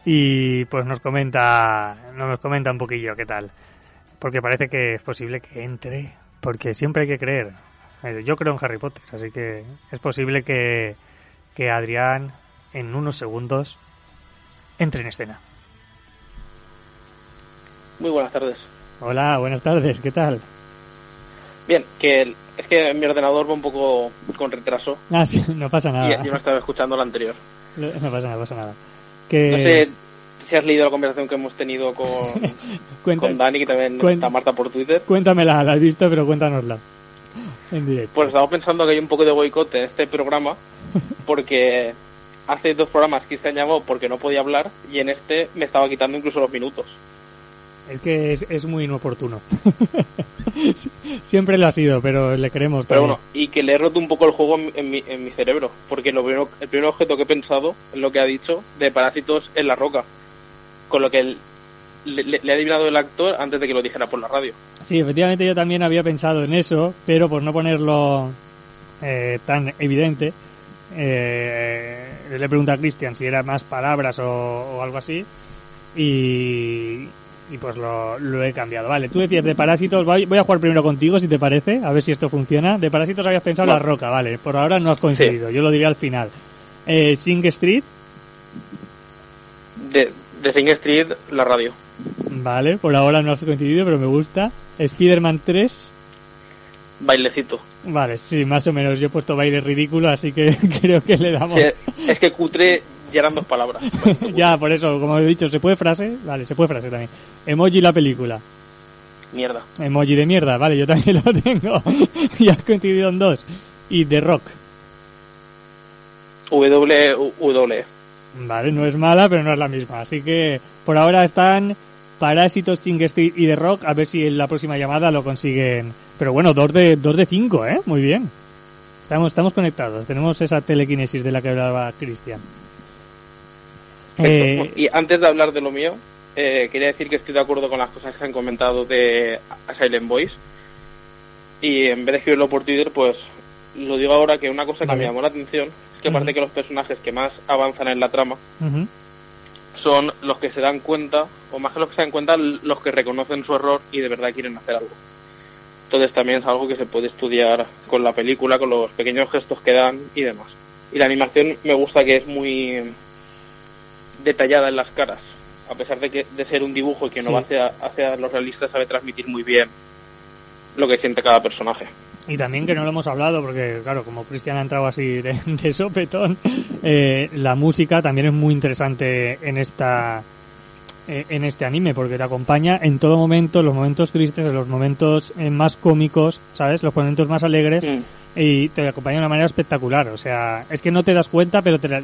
y pues nos comenta, nos comenta un poquillo qué tal. Porque parece que es posible que entre, porque siempre hay que creer. Eh, Yo creo en Harry Potter, así que es posible que, que Adrián en unos segundos entre en escena. Muy buenas tardes. Hola, buenas tardes, ¿qué tal? Bien, que el- es que mi ordenador va un poco con retraso Ah, sí, no pasa nada. y no estaba escuchando el anterior. No pasa nada, pasa nada. Que... No sé si has leído la conversación que hemos tenido con, Cuenta- con Dani, que también cuen- está Marta por Twitter. Cuéntamela, la has visto, pero cuéntanosla. En directo. Pues estaba pensando que hay un poco de boicot en este programa porque hace dos programas que se llamó porque no podía hablar y en este me estaba quitando incluso los minutos. Es que es, es muy inoportuno. Siempre lo ha sido, pero le queremos Pero también. bueno, y que le he roto un poco el juego en, en mi, en mi cerebro, porque lo primero, el primer objeto que he pensado es lo que ha dicho de parásitos en la roca, con lo que el- le, le- le ha adivinado el actor antes de que lo dijera por la radio. Sí, efectivamente yo también había pensado en eso, pero por no ponerlo eh, tan evidente, eh, le pregunté a Cristian si era más palabras o, o algo así, y, y pues lo, lo he cambiado. Vale, tú decías de Parásitos, voy, voy a jugar primero contigo si te parece, a ver si esto funciona. De Parásitos habías pensado No. la roca, vale, por ahora no has coincidido, yo lo diría al final. Eh, Sing Street, De, de Sing Street, la radio. vale, por ahora no has coincidido, pero me gusta. Spider-Man 3, Bailecito. vale, sí, más o menos, yo he puesto baile ridículo, así que creo que le damos... Es que cutre ya eran dos palabras. ya, por eso, como he dicho, ¿se puede frase? Vale, se puede frase también. Emoji la película. Mierda. Emoji de mierda, vale, yo también lo tengo. y has coincidido en dos. Y The Rock. W, W. Vale, no es mala, pero no es la misma. Así que por ahora están Parásitos, Ching Street y The Rock. A ver si en la próxima llamada lo consiguen. Pero bueno, dos de, dos de cinco, ¿eh? Muy bien. Estamos, estamos conectados. Tenemos esa telequinesis de la que hablaba Cristian. Eh, Y antes de hablar de lo mío, eh, quería decir que estoy de acuerdo con las cosas que han comentado de Silent Voice. Y en vez de escribirlo por Twitter, pues lo digo ahora que una cosa que Vale. me llamó la atención es que aparte que los personajes que más avanzan en la trama son los que se dan cuenta, o más que los que se dan cuenta, los que reconocen su error y de verdad quieren hacer algo. Entonces también es algo que se puede estudiar con la película, con los pequeños gestos que dan y demás. Y la animación me gusta que es muy detallada en las caras. A pesar de que de ser un dibujo y que Sí. no va hacia, hacia los realistas, sabe transmitir muy bien lo que siente cada personaje. Y también que no lo hemos hablado, porque claro, como Cristian ha entrado así de, de sopetón, eh, la música también es muy interesante en esta eh, en este anime, porque te acompaña en todo momento, en los momentos tristes, en los momentos eh, más cómicos, ¿sabes? Los momentos más alegres, Mm. y te acompaña de una manera espectacular. O sea, es que no te das cuenta, pero te la-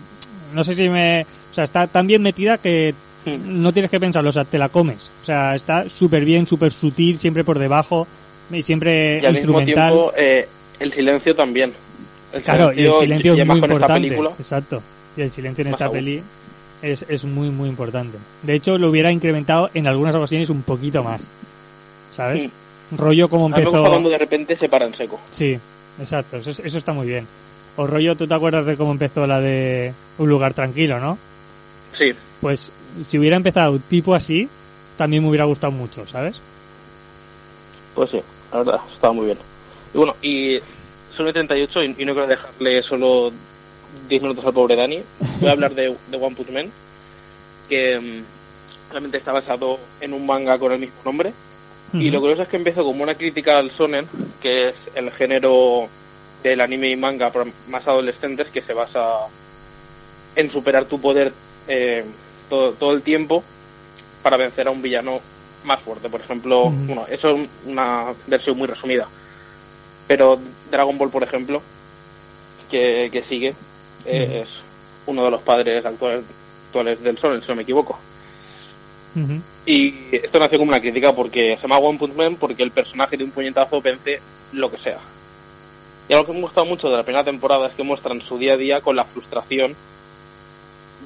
no sé si me... O sea, está tan bien metida que no tienes que pensarlo, o sea, te la comes. O sea, está súper bien, súper sutil, siempre por debajo y siempre Y al mismo instrumental. tiempo, eh, el silencio también. El Claro, y el silencio y es muy importante. película, Exacto. Y el silencio en esta aún. peli es, es muy, muy importante. De hecho, lo hubiera incrementado en algunas ocasiones un poquito más. ¿Sabes? Rollo como A mí me gusta empezó. cuando de repente se para en seco. Sí, exacto. Eso, eso está muy bien. O rollo, ¿tú te acuerdas de cómo empezó la de Un lugar tranquilo, no? Sí, Pues si hubiera empezado tipo así, también me hubiera gustado mucho, ¿sabes? pues sí, la verdad, estaba muy bien. Y bueno, y son el 38 y, y no quiero dejarle solo 10 minutos al pobre Dani. Voy a hablar de, de One Punch Man, que mm, realmente está basado en un manga con el mismo nombre. Y lo curioso es que empezó como una crítica al shonen, que es el género del anime y manga más adolescentes que se basa en superar tu poder eh, todo, todo el tiempo para vencer a un villano más fuerte. Por ejemplo, bueno, eso es una versión muy resumida. Pero Dragon Ball, por ejemplo, que, que sigue, eh, es uno de los padres actuales, actuales del shonen, si no me equivoco. Y esto nació como una crítica porque se llama One Punch Man porque el personaje de un puñetazo vence lo que sea. Y algo que me ha gustado mucho de la primera temporada es que muestran su día a día con la frustración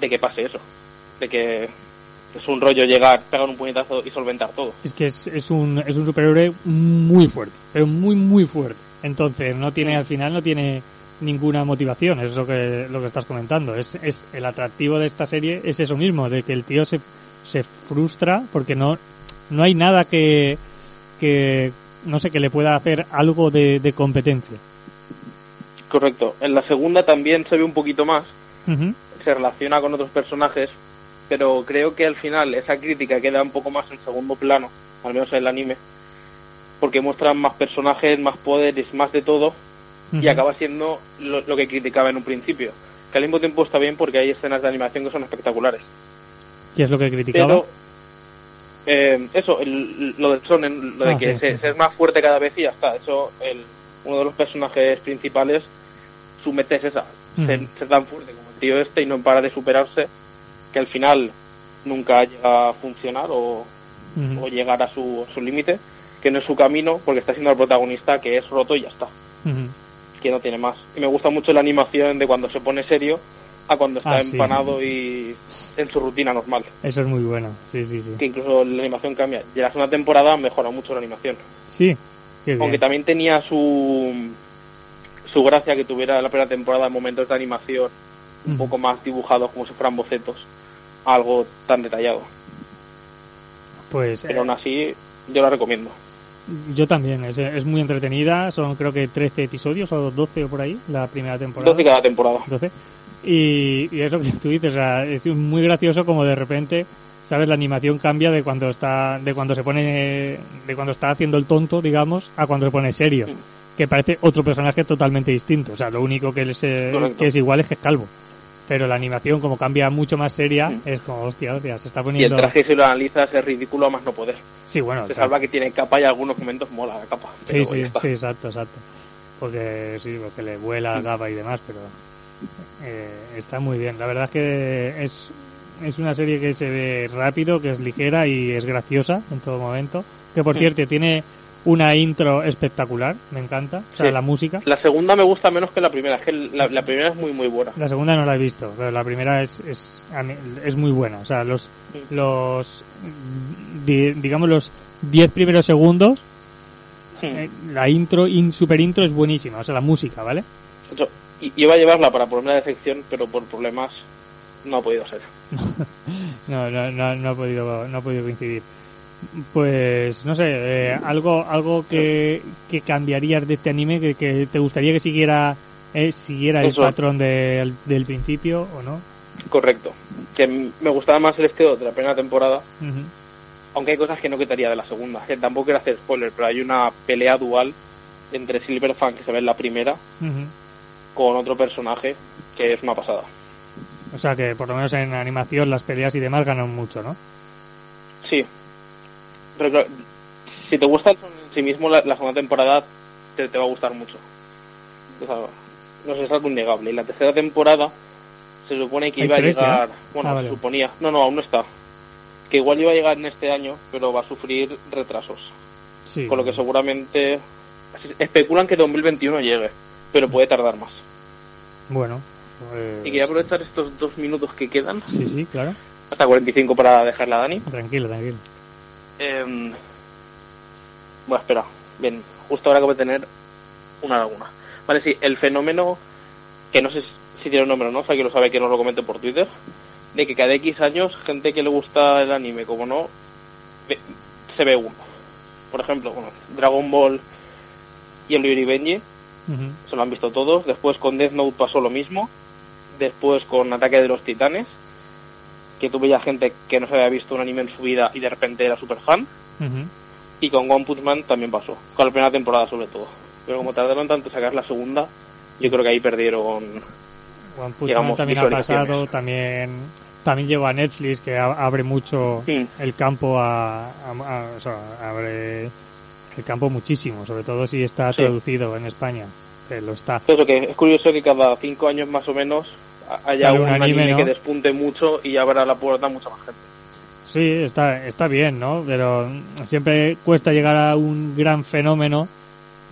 de que pase eso. De que es un rollo llegar, pegar un puñetazo y solventar todo. Es que es, es un, es un superhéroe muy fuerte, pero muy, muy fuerte. Entonces, no tiene, al final no tiene ninguna motivación, es lo que, lo que estás comentando. Es, es el atractivo de esta serie es eso mismo, de que el tío se, se frustra porque no, no hay nada que, que, no sé, que le pueda hacer algo de, de competencia. Correcto. En la segunda también se ve un poquito más, se relaciona con otros personajes, pero creo que al final esa crítica queda un poco más en segundo plano, al menos en el anime, porque muestran más personajes, más poderes, más de todo, y acaba siendo lo, lo que criticaba en un principio. Que al mismo tiempo está bien porque hay escenas de animación que son espectaculares. ¿Qué es lo que criticaba? Pero eh, eso, el- lo del shonen, lo de Ah, que sí, se, sí. se es más fuerte cada vez y ya está. Eso, el, uno de los personajes principales, su meta es esa, ser, Ujú. ser tan fuerte como el tío este y no para de superarse, que al final nunca llega a funcionar o, Ujú. o llegar a su, su límite, que no es su camino porque está siendo el protagonista que es roto y ya está Ujú. que no tiene más. Y me gusta mucho la animación de cuando se pone serio a cuando está Ah, sí. empanado y en su rutina normal. Eso es muy bueno, sí, sí, sí. Que incluso la animación cambia. Y la segunda temporada mejora mucho la animación. Sí. Aunque también tenía su su gracia que tuviera la primera temporada momentos de animación un Ujú. poco más dibujados como si fueran bocetos. Algo tan detallado. Pues pero aún así yo la recomiendo. Yo también, es, es muy entretenida, son creo que 13 episodios o 12 o por ahí, la primera temporada. 12 cada temporada. 12. Y, y es lo que tú dices, o sea, es muy gracioso como de repente, sabes, la animación cambia de cuando está, de cuando se pone, de cuando está haciendo el tonto, digamos, a cuando se pone serio. Que parece otro personaje totalmente distinto. O sea, lo único que es, eh, que es igual es que es calvo. Pero la animación, como cambia mucho más seria, Sí. es como, hostia, hostia, se está Y el poniendo... traje, si lo analizas, es ridículo a más no poder. Sí, bueno, Se salva que tiene capa y algunos momentos mola la capa. Sí, sí, sí, exacto, exacto. Porque sí, porque le vuela la capa y demás, pero eh, está muy bien. La verdad es que es, es una serie que se ve rápido, que es ligera y es graciosa en todo momento. Que por cierto tiene una intro espectacular, me encanta. O sea, Sí. la música. La segunda me gusta menos que la primera. Es que la, la primera es muy, muy buena. La segunda no la he visto, pero la primera es, es, es muy buena. O sea, los, Sí. los di- digamos, los 10 primeros segundos, eh, la intro, in, super intro es buenísima. O sea, la música, ¿vale? Yo- iba a llevarla para ponerla de sección, pero por problemas no ha podido ser. No, no, no, no ha podido, no ha podido coincidir. Pues no sé, eh, algo, algo que, que cambiarías de este anime, que, que te gustaría que siguiera, eh, siguiera el patrón del, del principio o no. Correcto. Que me gustaba más el estilo de la primera temporada, aunque hay cosas que no quitaría de la segunda. Que tampoco quiero hacer spoiler, pero hay una pelea dual entre Silverfang, que se ve en la primera, con otro personaje, que es una pasada. O sea que por lo menos en animación las peleas y demás ganan mucho, ¿no? Sí. Pero si te gusta el en sí mismo, la, la segunda temporada te, te va a gustar mucho. O sea, no sé, es algo innegable. Y la tercera temporada se supone que iba a llegar... Bueno, Ah, vale. suponía. No, no, aún no está. Que igual iba a llegar en este año, pero va a sufrir retrasos. Sí. Con lo que seguramente... Especulan que 2021 llegue, pero puede tardar más. Bueno. pues- Y quería aprovechar estos dos minutos que quedan, Sí, sí, claro. hasta 45 para dejarla a Dani. Tranquilo, tranquilo. Eh, bueno, espera. Bien, justo ahora acabo de tener una laguna. Vale, sí, el fenómeno, que no sé si tiene un nombre o no, o sea, que lo sabe que nos lo comente por Twitter, de que cada X años, gente que le gusta el anime, como no, ve- se ve uno. Por ejemplo, bueno, Dragon Ball y el y Benji, Ujú. se lo han visto todos. Después con Death Note pasó lo mismo. Después con Ataque de los Titanes, que tuve ya gente que no se había visto un anime en su vida y de repente era super fan. Ujú. Y con One Punch Man también pasó, con la primera temporada sobre todo. Pero como tardaron tanto en sacar la segunda, yo creo que ahí perdieron. One Punch digamos, Man también ha pasado, también también llegó a Netflix que abre mucho Sí. el campo a, a- a- o sea, abre el campo muchísimo, sobre todo si está Sí. traducido en España, que lo está. Eso que es curioso que cada cinco años más o menos haya un, anime, anime, ¿no? que despunte mucho y abra la puerta a mucha más gente. Sí, está está bien, ¿no? Pero siempre cuesta llegar a un gran fenómeno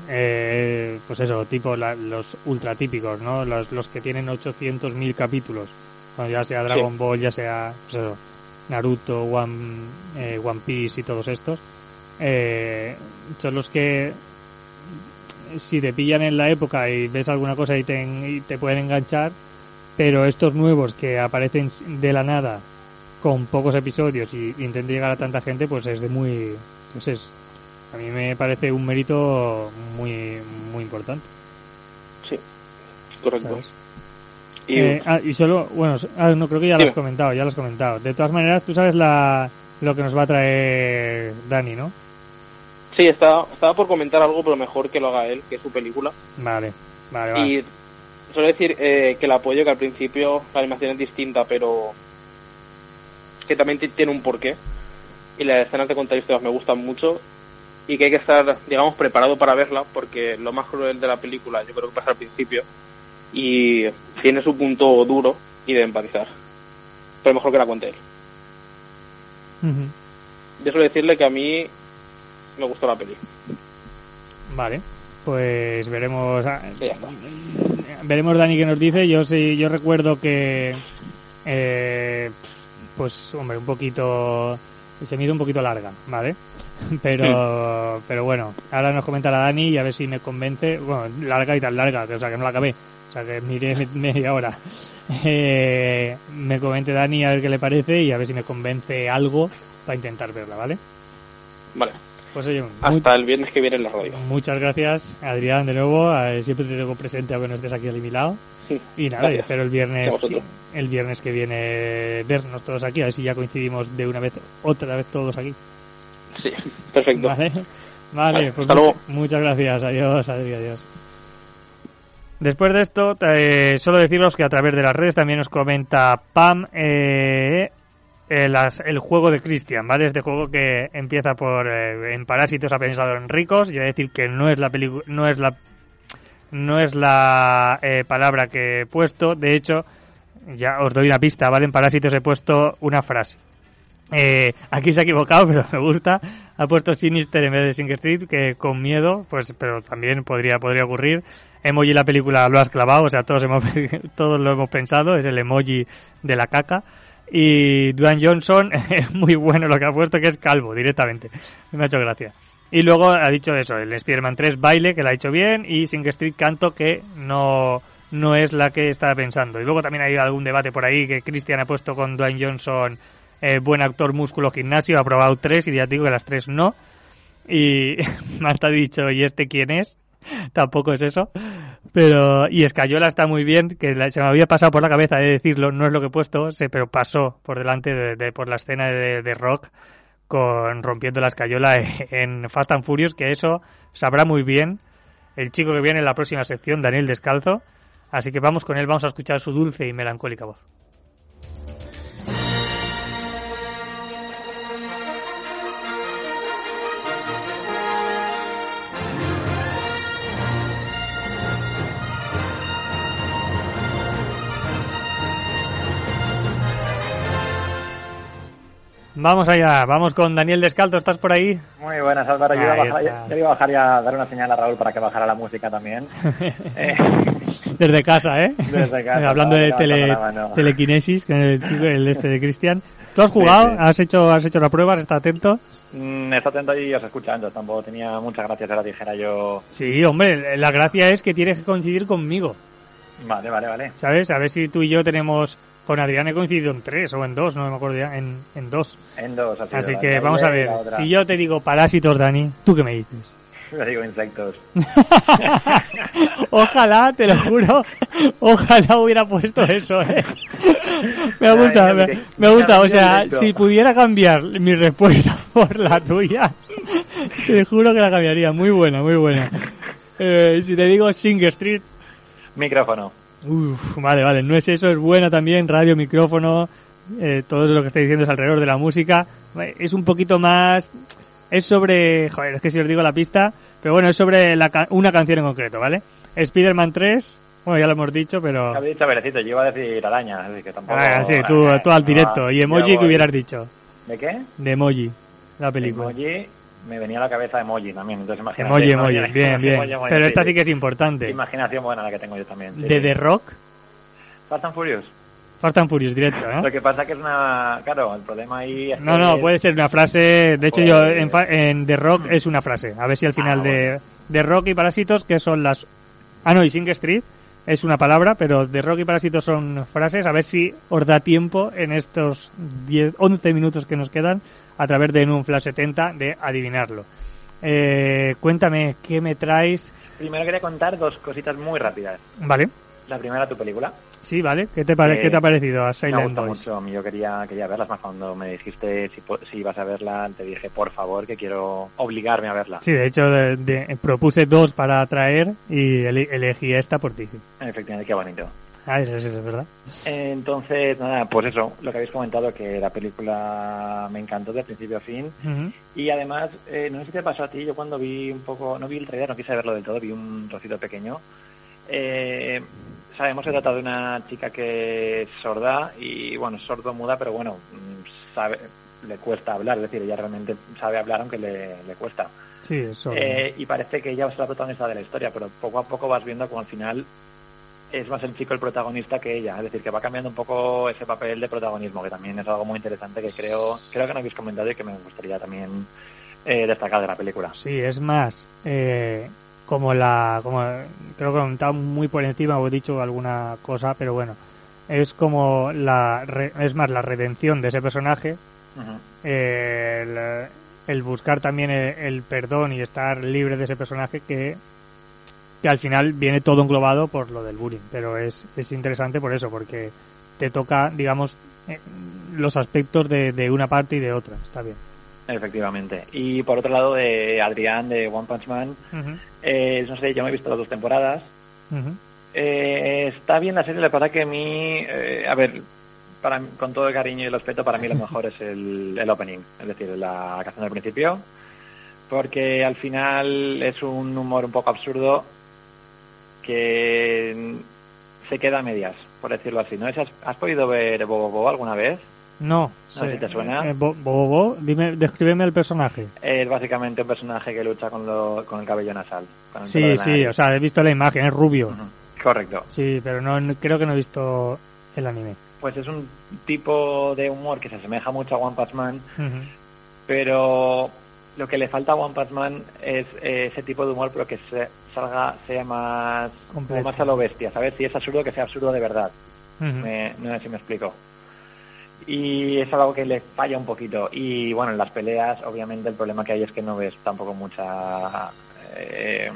eh, pues eso, tipo la- los ultra típicos, ¿no? Los, los que tienen 800.000 capítulos, Bueno, ya sea Dragon Ball, ya sea pues eso, Naruto, One, eh, One Piece y todos estos, eh, son los que si te pillan en la época y ves alguna cosa y te, y te pueden enganchar, pero estos nuevos que aparecen de la nada con pocos episodios y intentan llegar a tanta gente, pues es de muy, pues es, a mí me parece un mérito muy, muy importante. Sí, correcto. ¿sabes? Y Eh, ah, y solo, bueno, ah, no creo que ya lo has comentado, ya lo has comentado. De todas maneras, tú sabes la, lo que nos va a traer Dani, ¿no? sí, estaba, estaba por comentar algo, pero mejor que lo haga él, que es su película. Vale, vale, vale. Y suelo decir eh, que el apoyo, que al principio la animación es distinta, pero que también ti- tiene un porqué. Y las escenas de contar historias me gustan mucho. Y que hay que estar, digamos, preparado para verla, porque lo más cruel de la película yo creo que pasa al principio. Y tiene su punto duro y de empatizar. Pero mejor que la cuente él. Yo suelo decirle que a mí me gustó la peli. Vale, pues veremos. veremos Dani qué nos dice. Yo sí, yo recuerdo que, eh, pues, hombre, un poquito, se me hizo un poquito larga, ¿vale? Pero, pero bueno, ahora nos comentará Dani y a ver si me convence. Bueno, larga y tan larga, que, o sea, que no la acabé. O sea, que miré media hora. Eh, me comente Dani a ver qué le parece y a ver si me convence algo para intentar verla, ¿vale? Vale. Pues oye, hasta el viernes que viene en la radio. Muchas gracias, Adrián, de nuevo. siempre te tengo presente aunque no estés aquí mi lado. Y nada, espero el viernes, el viernes que viene vernos todos aquí, a ver si ya coincidimos de una vez, otra vez todos aquí. Sí, perfecto. Vale, vale, pues muchas gracias. Adiós, adiós, adiós. Después de esto, eh, solo deciros que a través de las redes también nos comenta Pam eh, eh, el juego de Christian, ¿vale? Este juego que empieza por en Parásitos ha pensado en ricos. Yo voy a decir que no es la película, no es la no es la palabra que he puesto. De hecho, ya os doy una pista, ¿vale? En Parásitos he puesto una frase. aquí se ha equivocado, pero me gusta. Ha puesto Sinister en vez de Sing Street, que con miedo, pues, pero también podría, podría ocurrir emoji la película lo has clavado, o sea, todos, hemos, todos lo hemos pensado, es el emoji de la caca. Y Dwayne Johnson, es muy bueno lo que ha puesto, que es calvo directamente. Me ha hecho gracia. Y luego ha dicho eso, el Spider-Man 3 baile, que lo ha hecho bien, y Sing Street canto, que no, no es la que estaba pensando. Y luego también hay algún debate por ahí que Christian ha puesto con Dwayne Johnson, eh, buen actor, músculo, gimnasio, ha probado tres y ya digo que las tres no. Y Marta ha dicho, ¿y este quién es? tampoco es eso. Pero, y Escayola está muy bien, que se me había pasado por la cabeza de decirlo, no es lo que he puesto, pero pasó por delante de, por la escena de, rock con rompiendo la escayola en Fast and Furious, que eso sabrá muy bien el chico que viene en la próxima sección, Daniel Descalzo. Así que vamos con él, vamos a escuchar su dulce y melancólica voz. Vamos allá, vamos con Daniel Descalzo, ¿estás por ahí? Muy buenas, Álvaro. Yo iba, a bajar, yo iba a bajar a dar una señal a Raúl para que bajara la música también. Eh, Desde casa, ¿eh? Desde casa. Hablando de tele, telequinesis, que es el, el este de Cristian. ¿Tú has jugado? ¿Has hecho has hecho la prueba? ¿Estás atento? Mm, está atento y os escuchando. Tampoco tenía muchas gracias de la dijera yo. Sí, hombre, la gracia es que tienes que coincidir conmigo. Vale, vale, vale. ¿Sabes? A ver si tú y yo tenemos con Adrián he coincidido en tres o en dos, no me acuerdo ya, en, en dos. En dos, así, que vamos a ver. Si yo te digo parásitos, Dani, ¿tú qué me dices? Yo digo insectos. ojalá, te lo juro, ojalá hubiera puesto eso, ¿eh? Me gusta, me, me gusta, o sea, si pudiera cambiar mi respuesta por la tuya, te juro que la cambiaría. Muy buena, muy buena. Eh, si te digo Sing Street. Micrófono. Uf, vale, vale, no es eso, es buena también, radio, micrófono, eh, todo lo que está diciendo es alrededor de la música. Es un poquito más... Es sobre... Joder, es que si os digo la pista, pero bueno, es sobre una canción en concreto, ¿vale? Spider-Man 3, bueno, ya lo hemos dicho, pero... Habéis dicho yo iba a decir araña, así que tampoco... Ah, sí, tú, tú al directo. ¿Y emoji que hubieras dicho? ¿De qué? De emoji, la película. Emoji, me venía a la cabeza emoji también, entonces imaginación. Emoji, emoji, bien, bien. Pero esta sí que es importante. Imaginación buena la que tengo yo también. ¿De The Rock? Fast and Furious. Fast and Furious, directo, ¿no? Lo que pasa que es una... Claro, el problema ahí es No, no, puede ser una frase... De hecho, yo en, en, The Rock es una frase. A ver si al final ah, de, de Rock y Parásitos, que son las... Ah, no, y Sing Street es una palabra, pero de Rock y Parásitos son frases. A ver si os da tiempo en estos 10, 11 minutos que nos quedan a través de en un Flash 70 de adivinarlo. Eh, cuéntame, ¿qué me traes? Primero quería contar dos cositas muy rápidas. Vale. La primera, tu película. Sí, vale. ¿Qué te, ¿qué te ha parecido a Silent Me gusta mucho. Yo quería, quería verlas más cuando me dijiste si, si ibas a verla. Te dije, por favor, que quiero obligarme a verla. Sí, de hecho, propuse dos para traer y elegí esta por ti. Efectivamente, qué bonito. Ah, eso, es verdad. Entonces, nada, pues eso, lo que habéis comentado, que la película me encantó de principio a fin. Y además, eh, no sé si te pasó a ti, yo cuando vi un poco, no vi el trailer, no quise verlo del todo, vi un trocito pequeño. Eh, sabemos que se trata de una chica que es sorda y, bueno, sordo muda, pero bueno, mm, sabe, le cuesta hablar, es decir, ella realmente sabe hablar aunque le, le cuesta. Sí, eso. Eh, y parece que ella es la protagonista de la historia, pero poco a poco vas viendo como al final es más el chico el protagonista que ella, es decir, que va cambiando un poco ese papel de protagonismo, que también es algo muy interesante que creo, creo que no habéis comentado y que me gustaría también eh, destacar de la película. Sí, es más, eh, como la, como creo que he comentado muy por encima o he dicho alguna cosa, pero bueno, es como la, es más la redención de ese personaje el, buscar también el, perdón y estar libre de ese personaje que, que al final viene todo englobado por lo del bullying. Pero es, es interesante por eso, porque te toca, digamos, eh, los aspectos de, de una parte y de otra. Está bien. Efectivamente. Y por otro lado, de Adrián, de One Punch Man, eh, no sé, yo me he visto las dos temporadas. Eh, está bien la serie, la verdad que a mí, eh, a ver, para, con todo el cariño y el respeto, para mí lo mejor es el, el opening, es decir, la canción del principio, porque al final es un humor un poco absurdo que se queda a medias, por decirlo así. ¿no? ¿Has, ¿Has podido ver Bobo Bobo alguna vez? No. No sé si te suena. Eh, Bobo, dime, descríbeme el personaje. Es básicamente un personaje que lucha con, lo, con el cabello nasal. sí, sí, o sea, he visto la imagen, es rubio. Correcto. Sí, pero no creo que no he visto el anime. Pues es un tipo de humor que se asemeja mucho a One Punch Man, pero lo que le falta a One Punch Man es eh, ese tipo de humor, pero que se, salga, sea más, más a lo bestia, ¿sabes? Si es absurdo, que sea absurdo de verdad. me, no sé si me explico y es algo que le falla un poquito. Y bueno, en las peleas, obviamente, el problema que hay es que no ves tampoco mucha. Eh,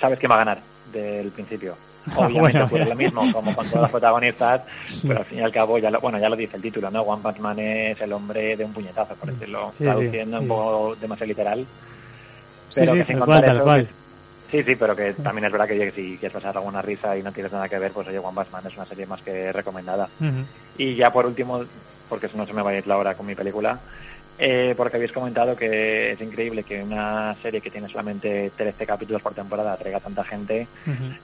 sabes quién va a ganar del principio. Obviamente bueno, lo mismo, como con todas las protagonistas, pero al fin y al cabo, ya lo, bueno, ya lo dice el título, ¿no? One Punch Man es el hombre de un puñetazo, por decirlo, traduciendo un poco demasiado literal. Pero que sin contar eso, Sí, sí, pero que también es verdad que si quieres pasar alguna risa y no tienes nada que ver, pues oye, One Punch Man es una serie más que recomendada. Y ya por último, porque si no se me va a ir la hora con mi película, eh, porque habéis comentado que es increíble que una serie que tiene solamente 13 capítulos por temporada traiga tanta gente.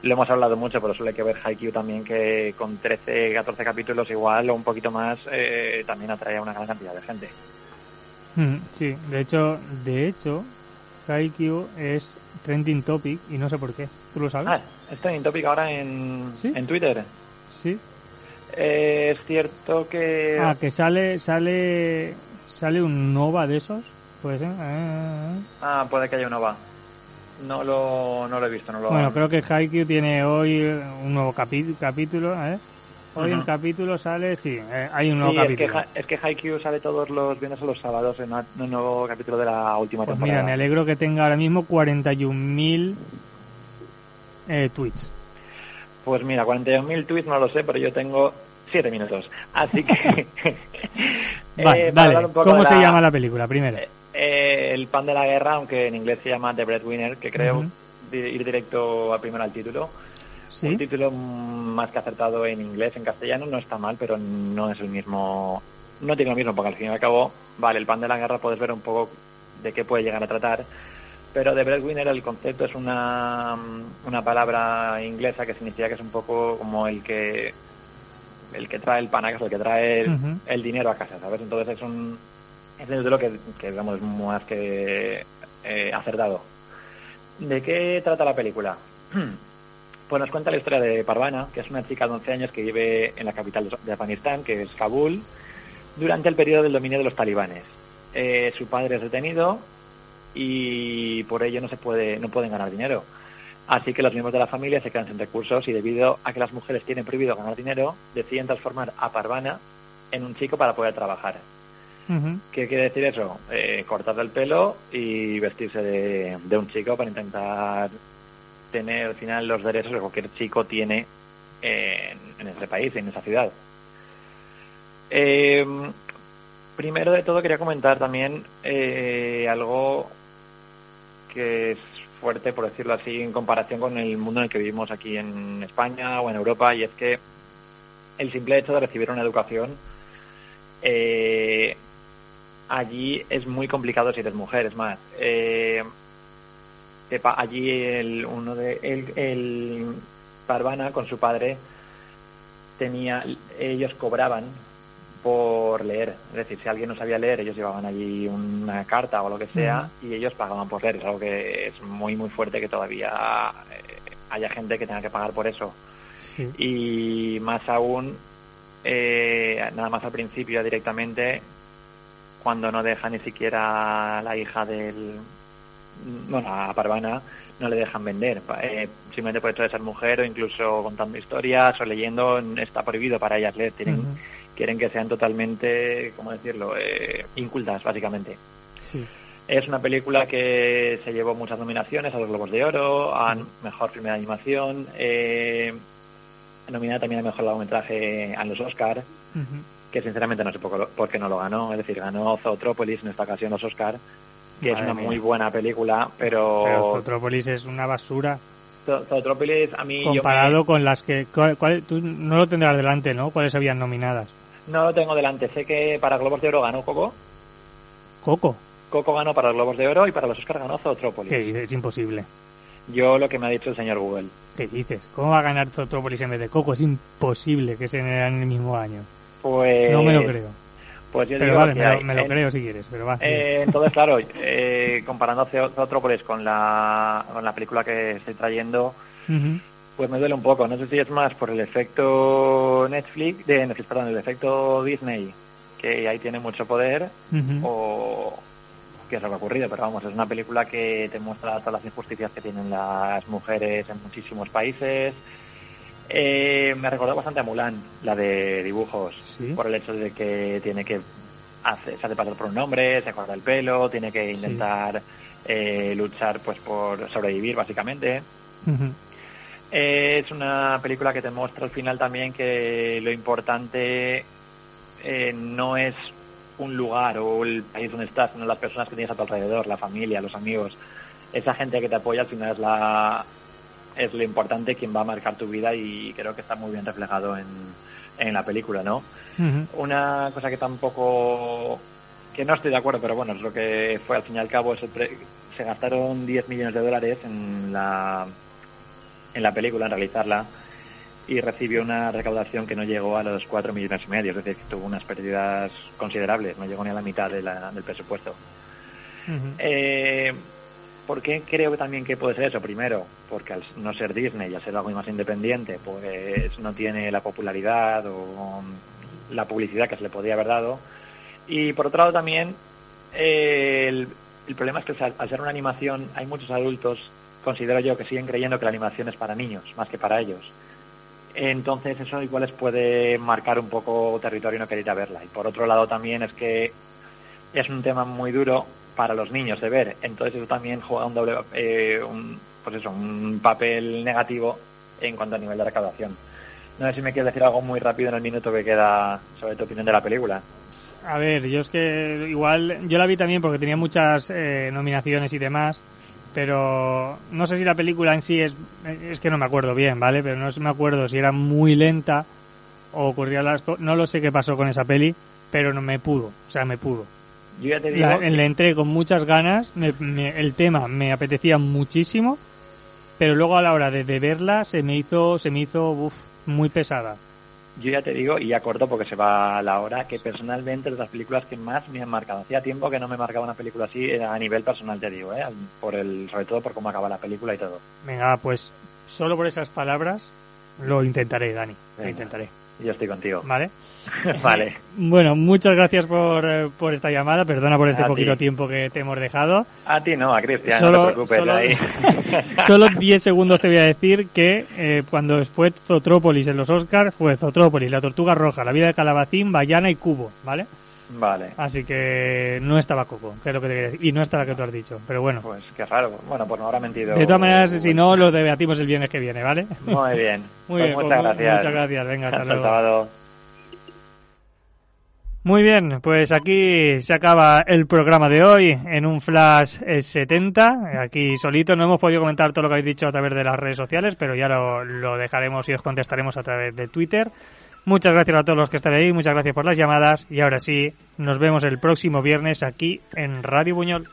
Lo hemos hablado mucho, pero suele que ver Haikyuu también que con 13, 14 capítulos igual o un poquito más eh, también atrae a una gran cantidad de gente. Sí, de hecho, de hecho, Haikyuu es trending topic y no sé por qué. ¿Tú lo sabes? Ah, es trending topic ahora en, en Twitter. Sí. Eh, es cierto que... Ah, que sale, sale, sale un Nova de esos. Puede ser. Ah, ah, puede que haya un Nova. No lo, no lo he visto, no lo Bueno, creo que Haikyuu tiene hoy un nuevo capítulo, ¿eh? Hoy el capítulo sale, sí, eh, hay un nuevo capítulo. Es que, es que Haikyuu sale todos los viernes o los sábados en un nuevo capítulo de la última pues temporada. Mira, me alegro que tenga ahora mismo 41.000 eh, tweets. Pues mira, 41.000 tweets no lo sé, pero yo tengo 7 minutos. Así que... vale, eh, ¿Cómo se llama la película primero? Eh, el pan de la guerra, aunque en inglés se llama The Breadwinner, que creo ir directo a primero al título un título más que acertado en inglés, en castellano no está mal, pero no es el mismo, no tiene lo mismo, porque al fin y al cabo, vale, el pan de la guerra puedes ver un poco de qué puede llegar a tratar, pero de breadwinner el concepto es una, una palabra inglesa que significa que es un poco como el que el que trae el pan a casa, el que trae el, dinero a casa, ¿sabes? Entonces es un es título que, que digamos más que eh, acertado. ¿De qué trata la película? Pues nos cuenta la historia de Parvana, que es una chica de 11 años que vive en la capital de Afganistán, que es Kabul, durante el periodo del dominio de los talibanes. Eh, su padre es detenido y por ello no se puede, no pueden ganar dinero. Así que los miembros de la familia se quedan sin recursos y debido a que las mujeres tienen prohibido ganar dinero, deciden transformar a Parvana en un chico para poder trabajar. ¿Qué quiere decir eso? Eh, cortarle el pelo y vestirse de, de un chico para intentar tener al final los derechos que cualquier chico tiene en, ese país, en esa ciudad. Eh, primero de todo quería comentar también eh, algo que es fuerte, por decirlo así, en comparación con el mundo en el que vivimos aquí en España o en Europa, y es que el simple hecho de recibir una educación eh, allí es muy complicado si eres mujer. Es más, eh, allí el, uno de el, el Parvana con su padre tenía ellos cobraban por leer. Es decir si alguien no sabía leer ellos llevaban allí una carta o lo que sea y ellos pagaban por leer. Es algo que es muy muy fuerte que todavía eh, haya gente que tenga que pagar por eso. Y más aún eh, nada más al principio directamente cuando no deja ni siquiera la hija del bueno, a Parvana no le dejan vender, eh, simplemente por hecho de ser mujer o incluso contando historias o leyendo está prohibido para ellas leer, tienen quieren que sean totalmente, ¿cómo decirlo?, eh, incultas, básicamente. Sí. Es una película que se llevó muchas nominaciones a los Globos de Oro, a Mejor Primera Animación, eh, nominada también a Mejor Largometraje a los Oscar, que sinceramente no sé por, qué no lo ganó, es decir, ganó Zootropolis en esta ocasión los Oscar, que es una muy buena película, pero... Pero Zootropolis es una basura. Zootropolis a mí... Comparado con las que... tú no lo tendrás delante, ¿no? ¿Cuáles habían nominadas? No lo tengo delante. Sé que para Globos de Oro ganó Coco. ¿Coco? Coco ganó para Globos de Oro y para los Oscar ganó Zootropolis. ¿Qué dices? Es imposible. Yo lo que me ha dicho el señor Google. ¿Qué dices? ¿Cómo va a ganar Zootropolis en vez de Coco? Es imposible que se en el mismo año. Pues... No me lo creo. Pues yo pero digo vale, que me, lo, creo si quieres, pero va. Eh, entonces, claro, eh, comparando Zootropolis con la, con la película que estoy trayendo, pues me duele un poco. No sé si es más por el efecto Netflix, de Netflix, perdón, el efecto Disney, que ahí tiene mucho poder, o que es lo que ha ocurrido, pero vamos, es una película que te muestra todas las injusticias que tienen las mujeres en muchísimos países. Eh, me recordó bastante a Mulan, la de dibujos, por el hecho de que tiene que hacer, se hace pasar por un hombre, se corta el pelo, tiene que intentar eh, luchar pues por sobrevivir básicamente. es una película que te muestra al final también que lo importante eh, no es un lugar o el país donde estás, sino las personas que tienes a tu alrededor, la familia, los amigos. Esa gente que te apoya al final es la es lo importante, quien va a marcar tu vida y creo que está muy bien reflejado en, en la película, ¿no? Una cosa que tampoco que no estoy de acuerdo, pero bueno, es lo que fue al fin y al cabo, se gastaron 10 millones de dólares en la en la película, en realizarla, y recibió una recaudación que no llegó a los 4 millones y medio, es decir, que tuvo unas pérdidas considerables, no llegó ni a la mitad de del presupuesto. eh, ¿Por qué creo también que puede ser eso? Primero, porque al no ser Disney y al ser algo más independiente, pues no tiene la popularidad o la publicidad que se le podría haber dado. Y por otro lado también, eh, el, el problema es que al ser una animación hay muchos adultos, considero yo, que siguen creyendo que la animación es para niños, más que para ellos. Entonces eso igual les puede marcar un poco territorio y no querer ir a verla. Y por otro lado también es que es un tema muy duro para los niños de ver. Entonces eso también juega un doble, eh, un, pues eso, un papel negativo en cuanto a nivel de recaudación. No sé si me quieres decir algo muy rápido en el minuto que queda sobre tu opinión de la película. A ver, yo es que igual, yo la vi también porque tenía muchas eh, nominaciones y demás pero no sé si la película en sí es es que no me acuerdo bien, ¿vale? Pero no me acuerdo si era muy lenta o ocurría las no lo sé qué pasó con esa peli, pero no me pudo, o sea, me pudo. Yo ya te digo la, le entré con muchas ganas, el tema me apetecía muchísimo, pero luego a la hora de, verla se me hizo se me hizo uf, muy pesada yo ya te digo, y ya corto porque se va la hora, que personalmente es de las películas que más me han marcado. Hacía tiempo que no me marcaba una película así eh, a nivel personal, te digo, ¿eh? por el, sobre todo por cómo acaba la película y todo. Venga, pues solo por esas palabras lo intentaré, Dani. Lo intentaré. Yo estoy contigo. Vale. vale. Bueno, muchas gracias por, eh, por esta llamada. Perdona por este poquito tiempo que te hemos dejado. A ti no, a Cristian, no te preocupes. Solo, ahí. solo 10 segundos te voy a decir que eh, cuando fue Zotrópolis en los Oscars, fue Zotrópolis, La Tortuga Roja, La Vida de Calabacín, Bayana y Cubo, ¿vale? Vale. Así que no estaba Coco, que es lo que te quería decir. Y no está la que tú has dicho, pero bueno. Pues qué raro. Bueno, pues no habrá mentido. De todas maneras, si no, lo debatimos el viernes que viene, ¿vale? Muy bien. Muy pues bien, muchas gracias. Muchas gracias, venga, hasta, hasta luego. el sábado. Muy bien, pues aquí se acaba el programa de hoy en un flash 70. Aquí solito no hemos podido comentar todo lo que habéis dicho a través de las redes sociales, pero ya lo, lo dejaremos y os contestaremos a través de Twitter. Muchas gracias a todos los que están ahí, muchas gracias por las llamadas y ahora sí, nos vemos el próximo viernes aquí en Radio Buñol.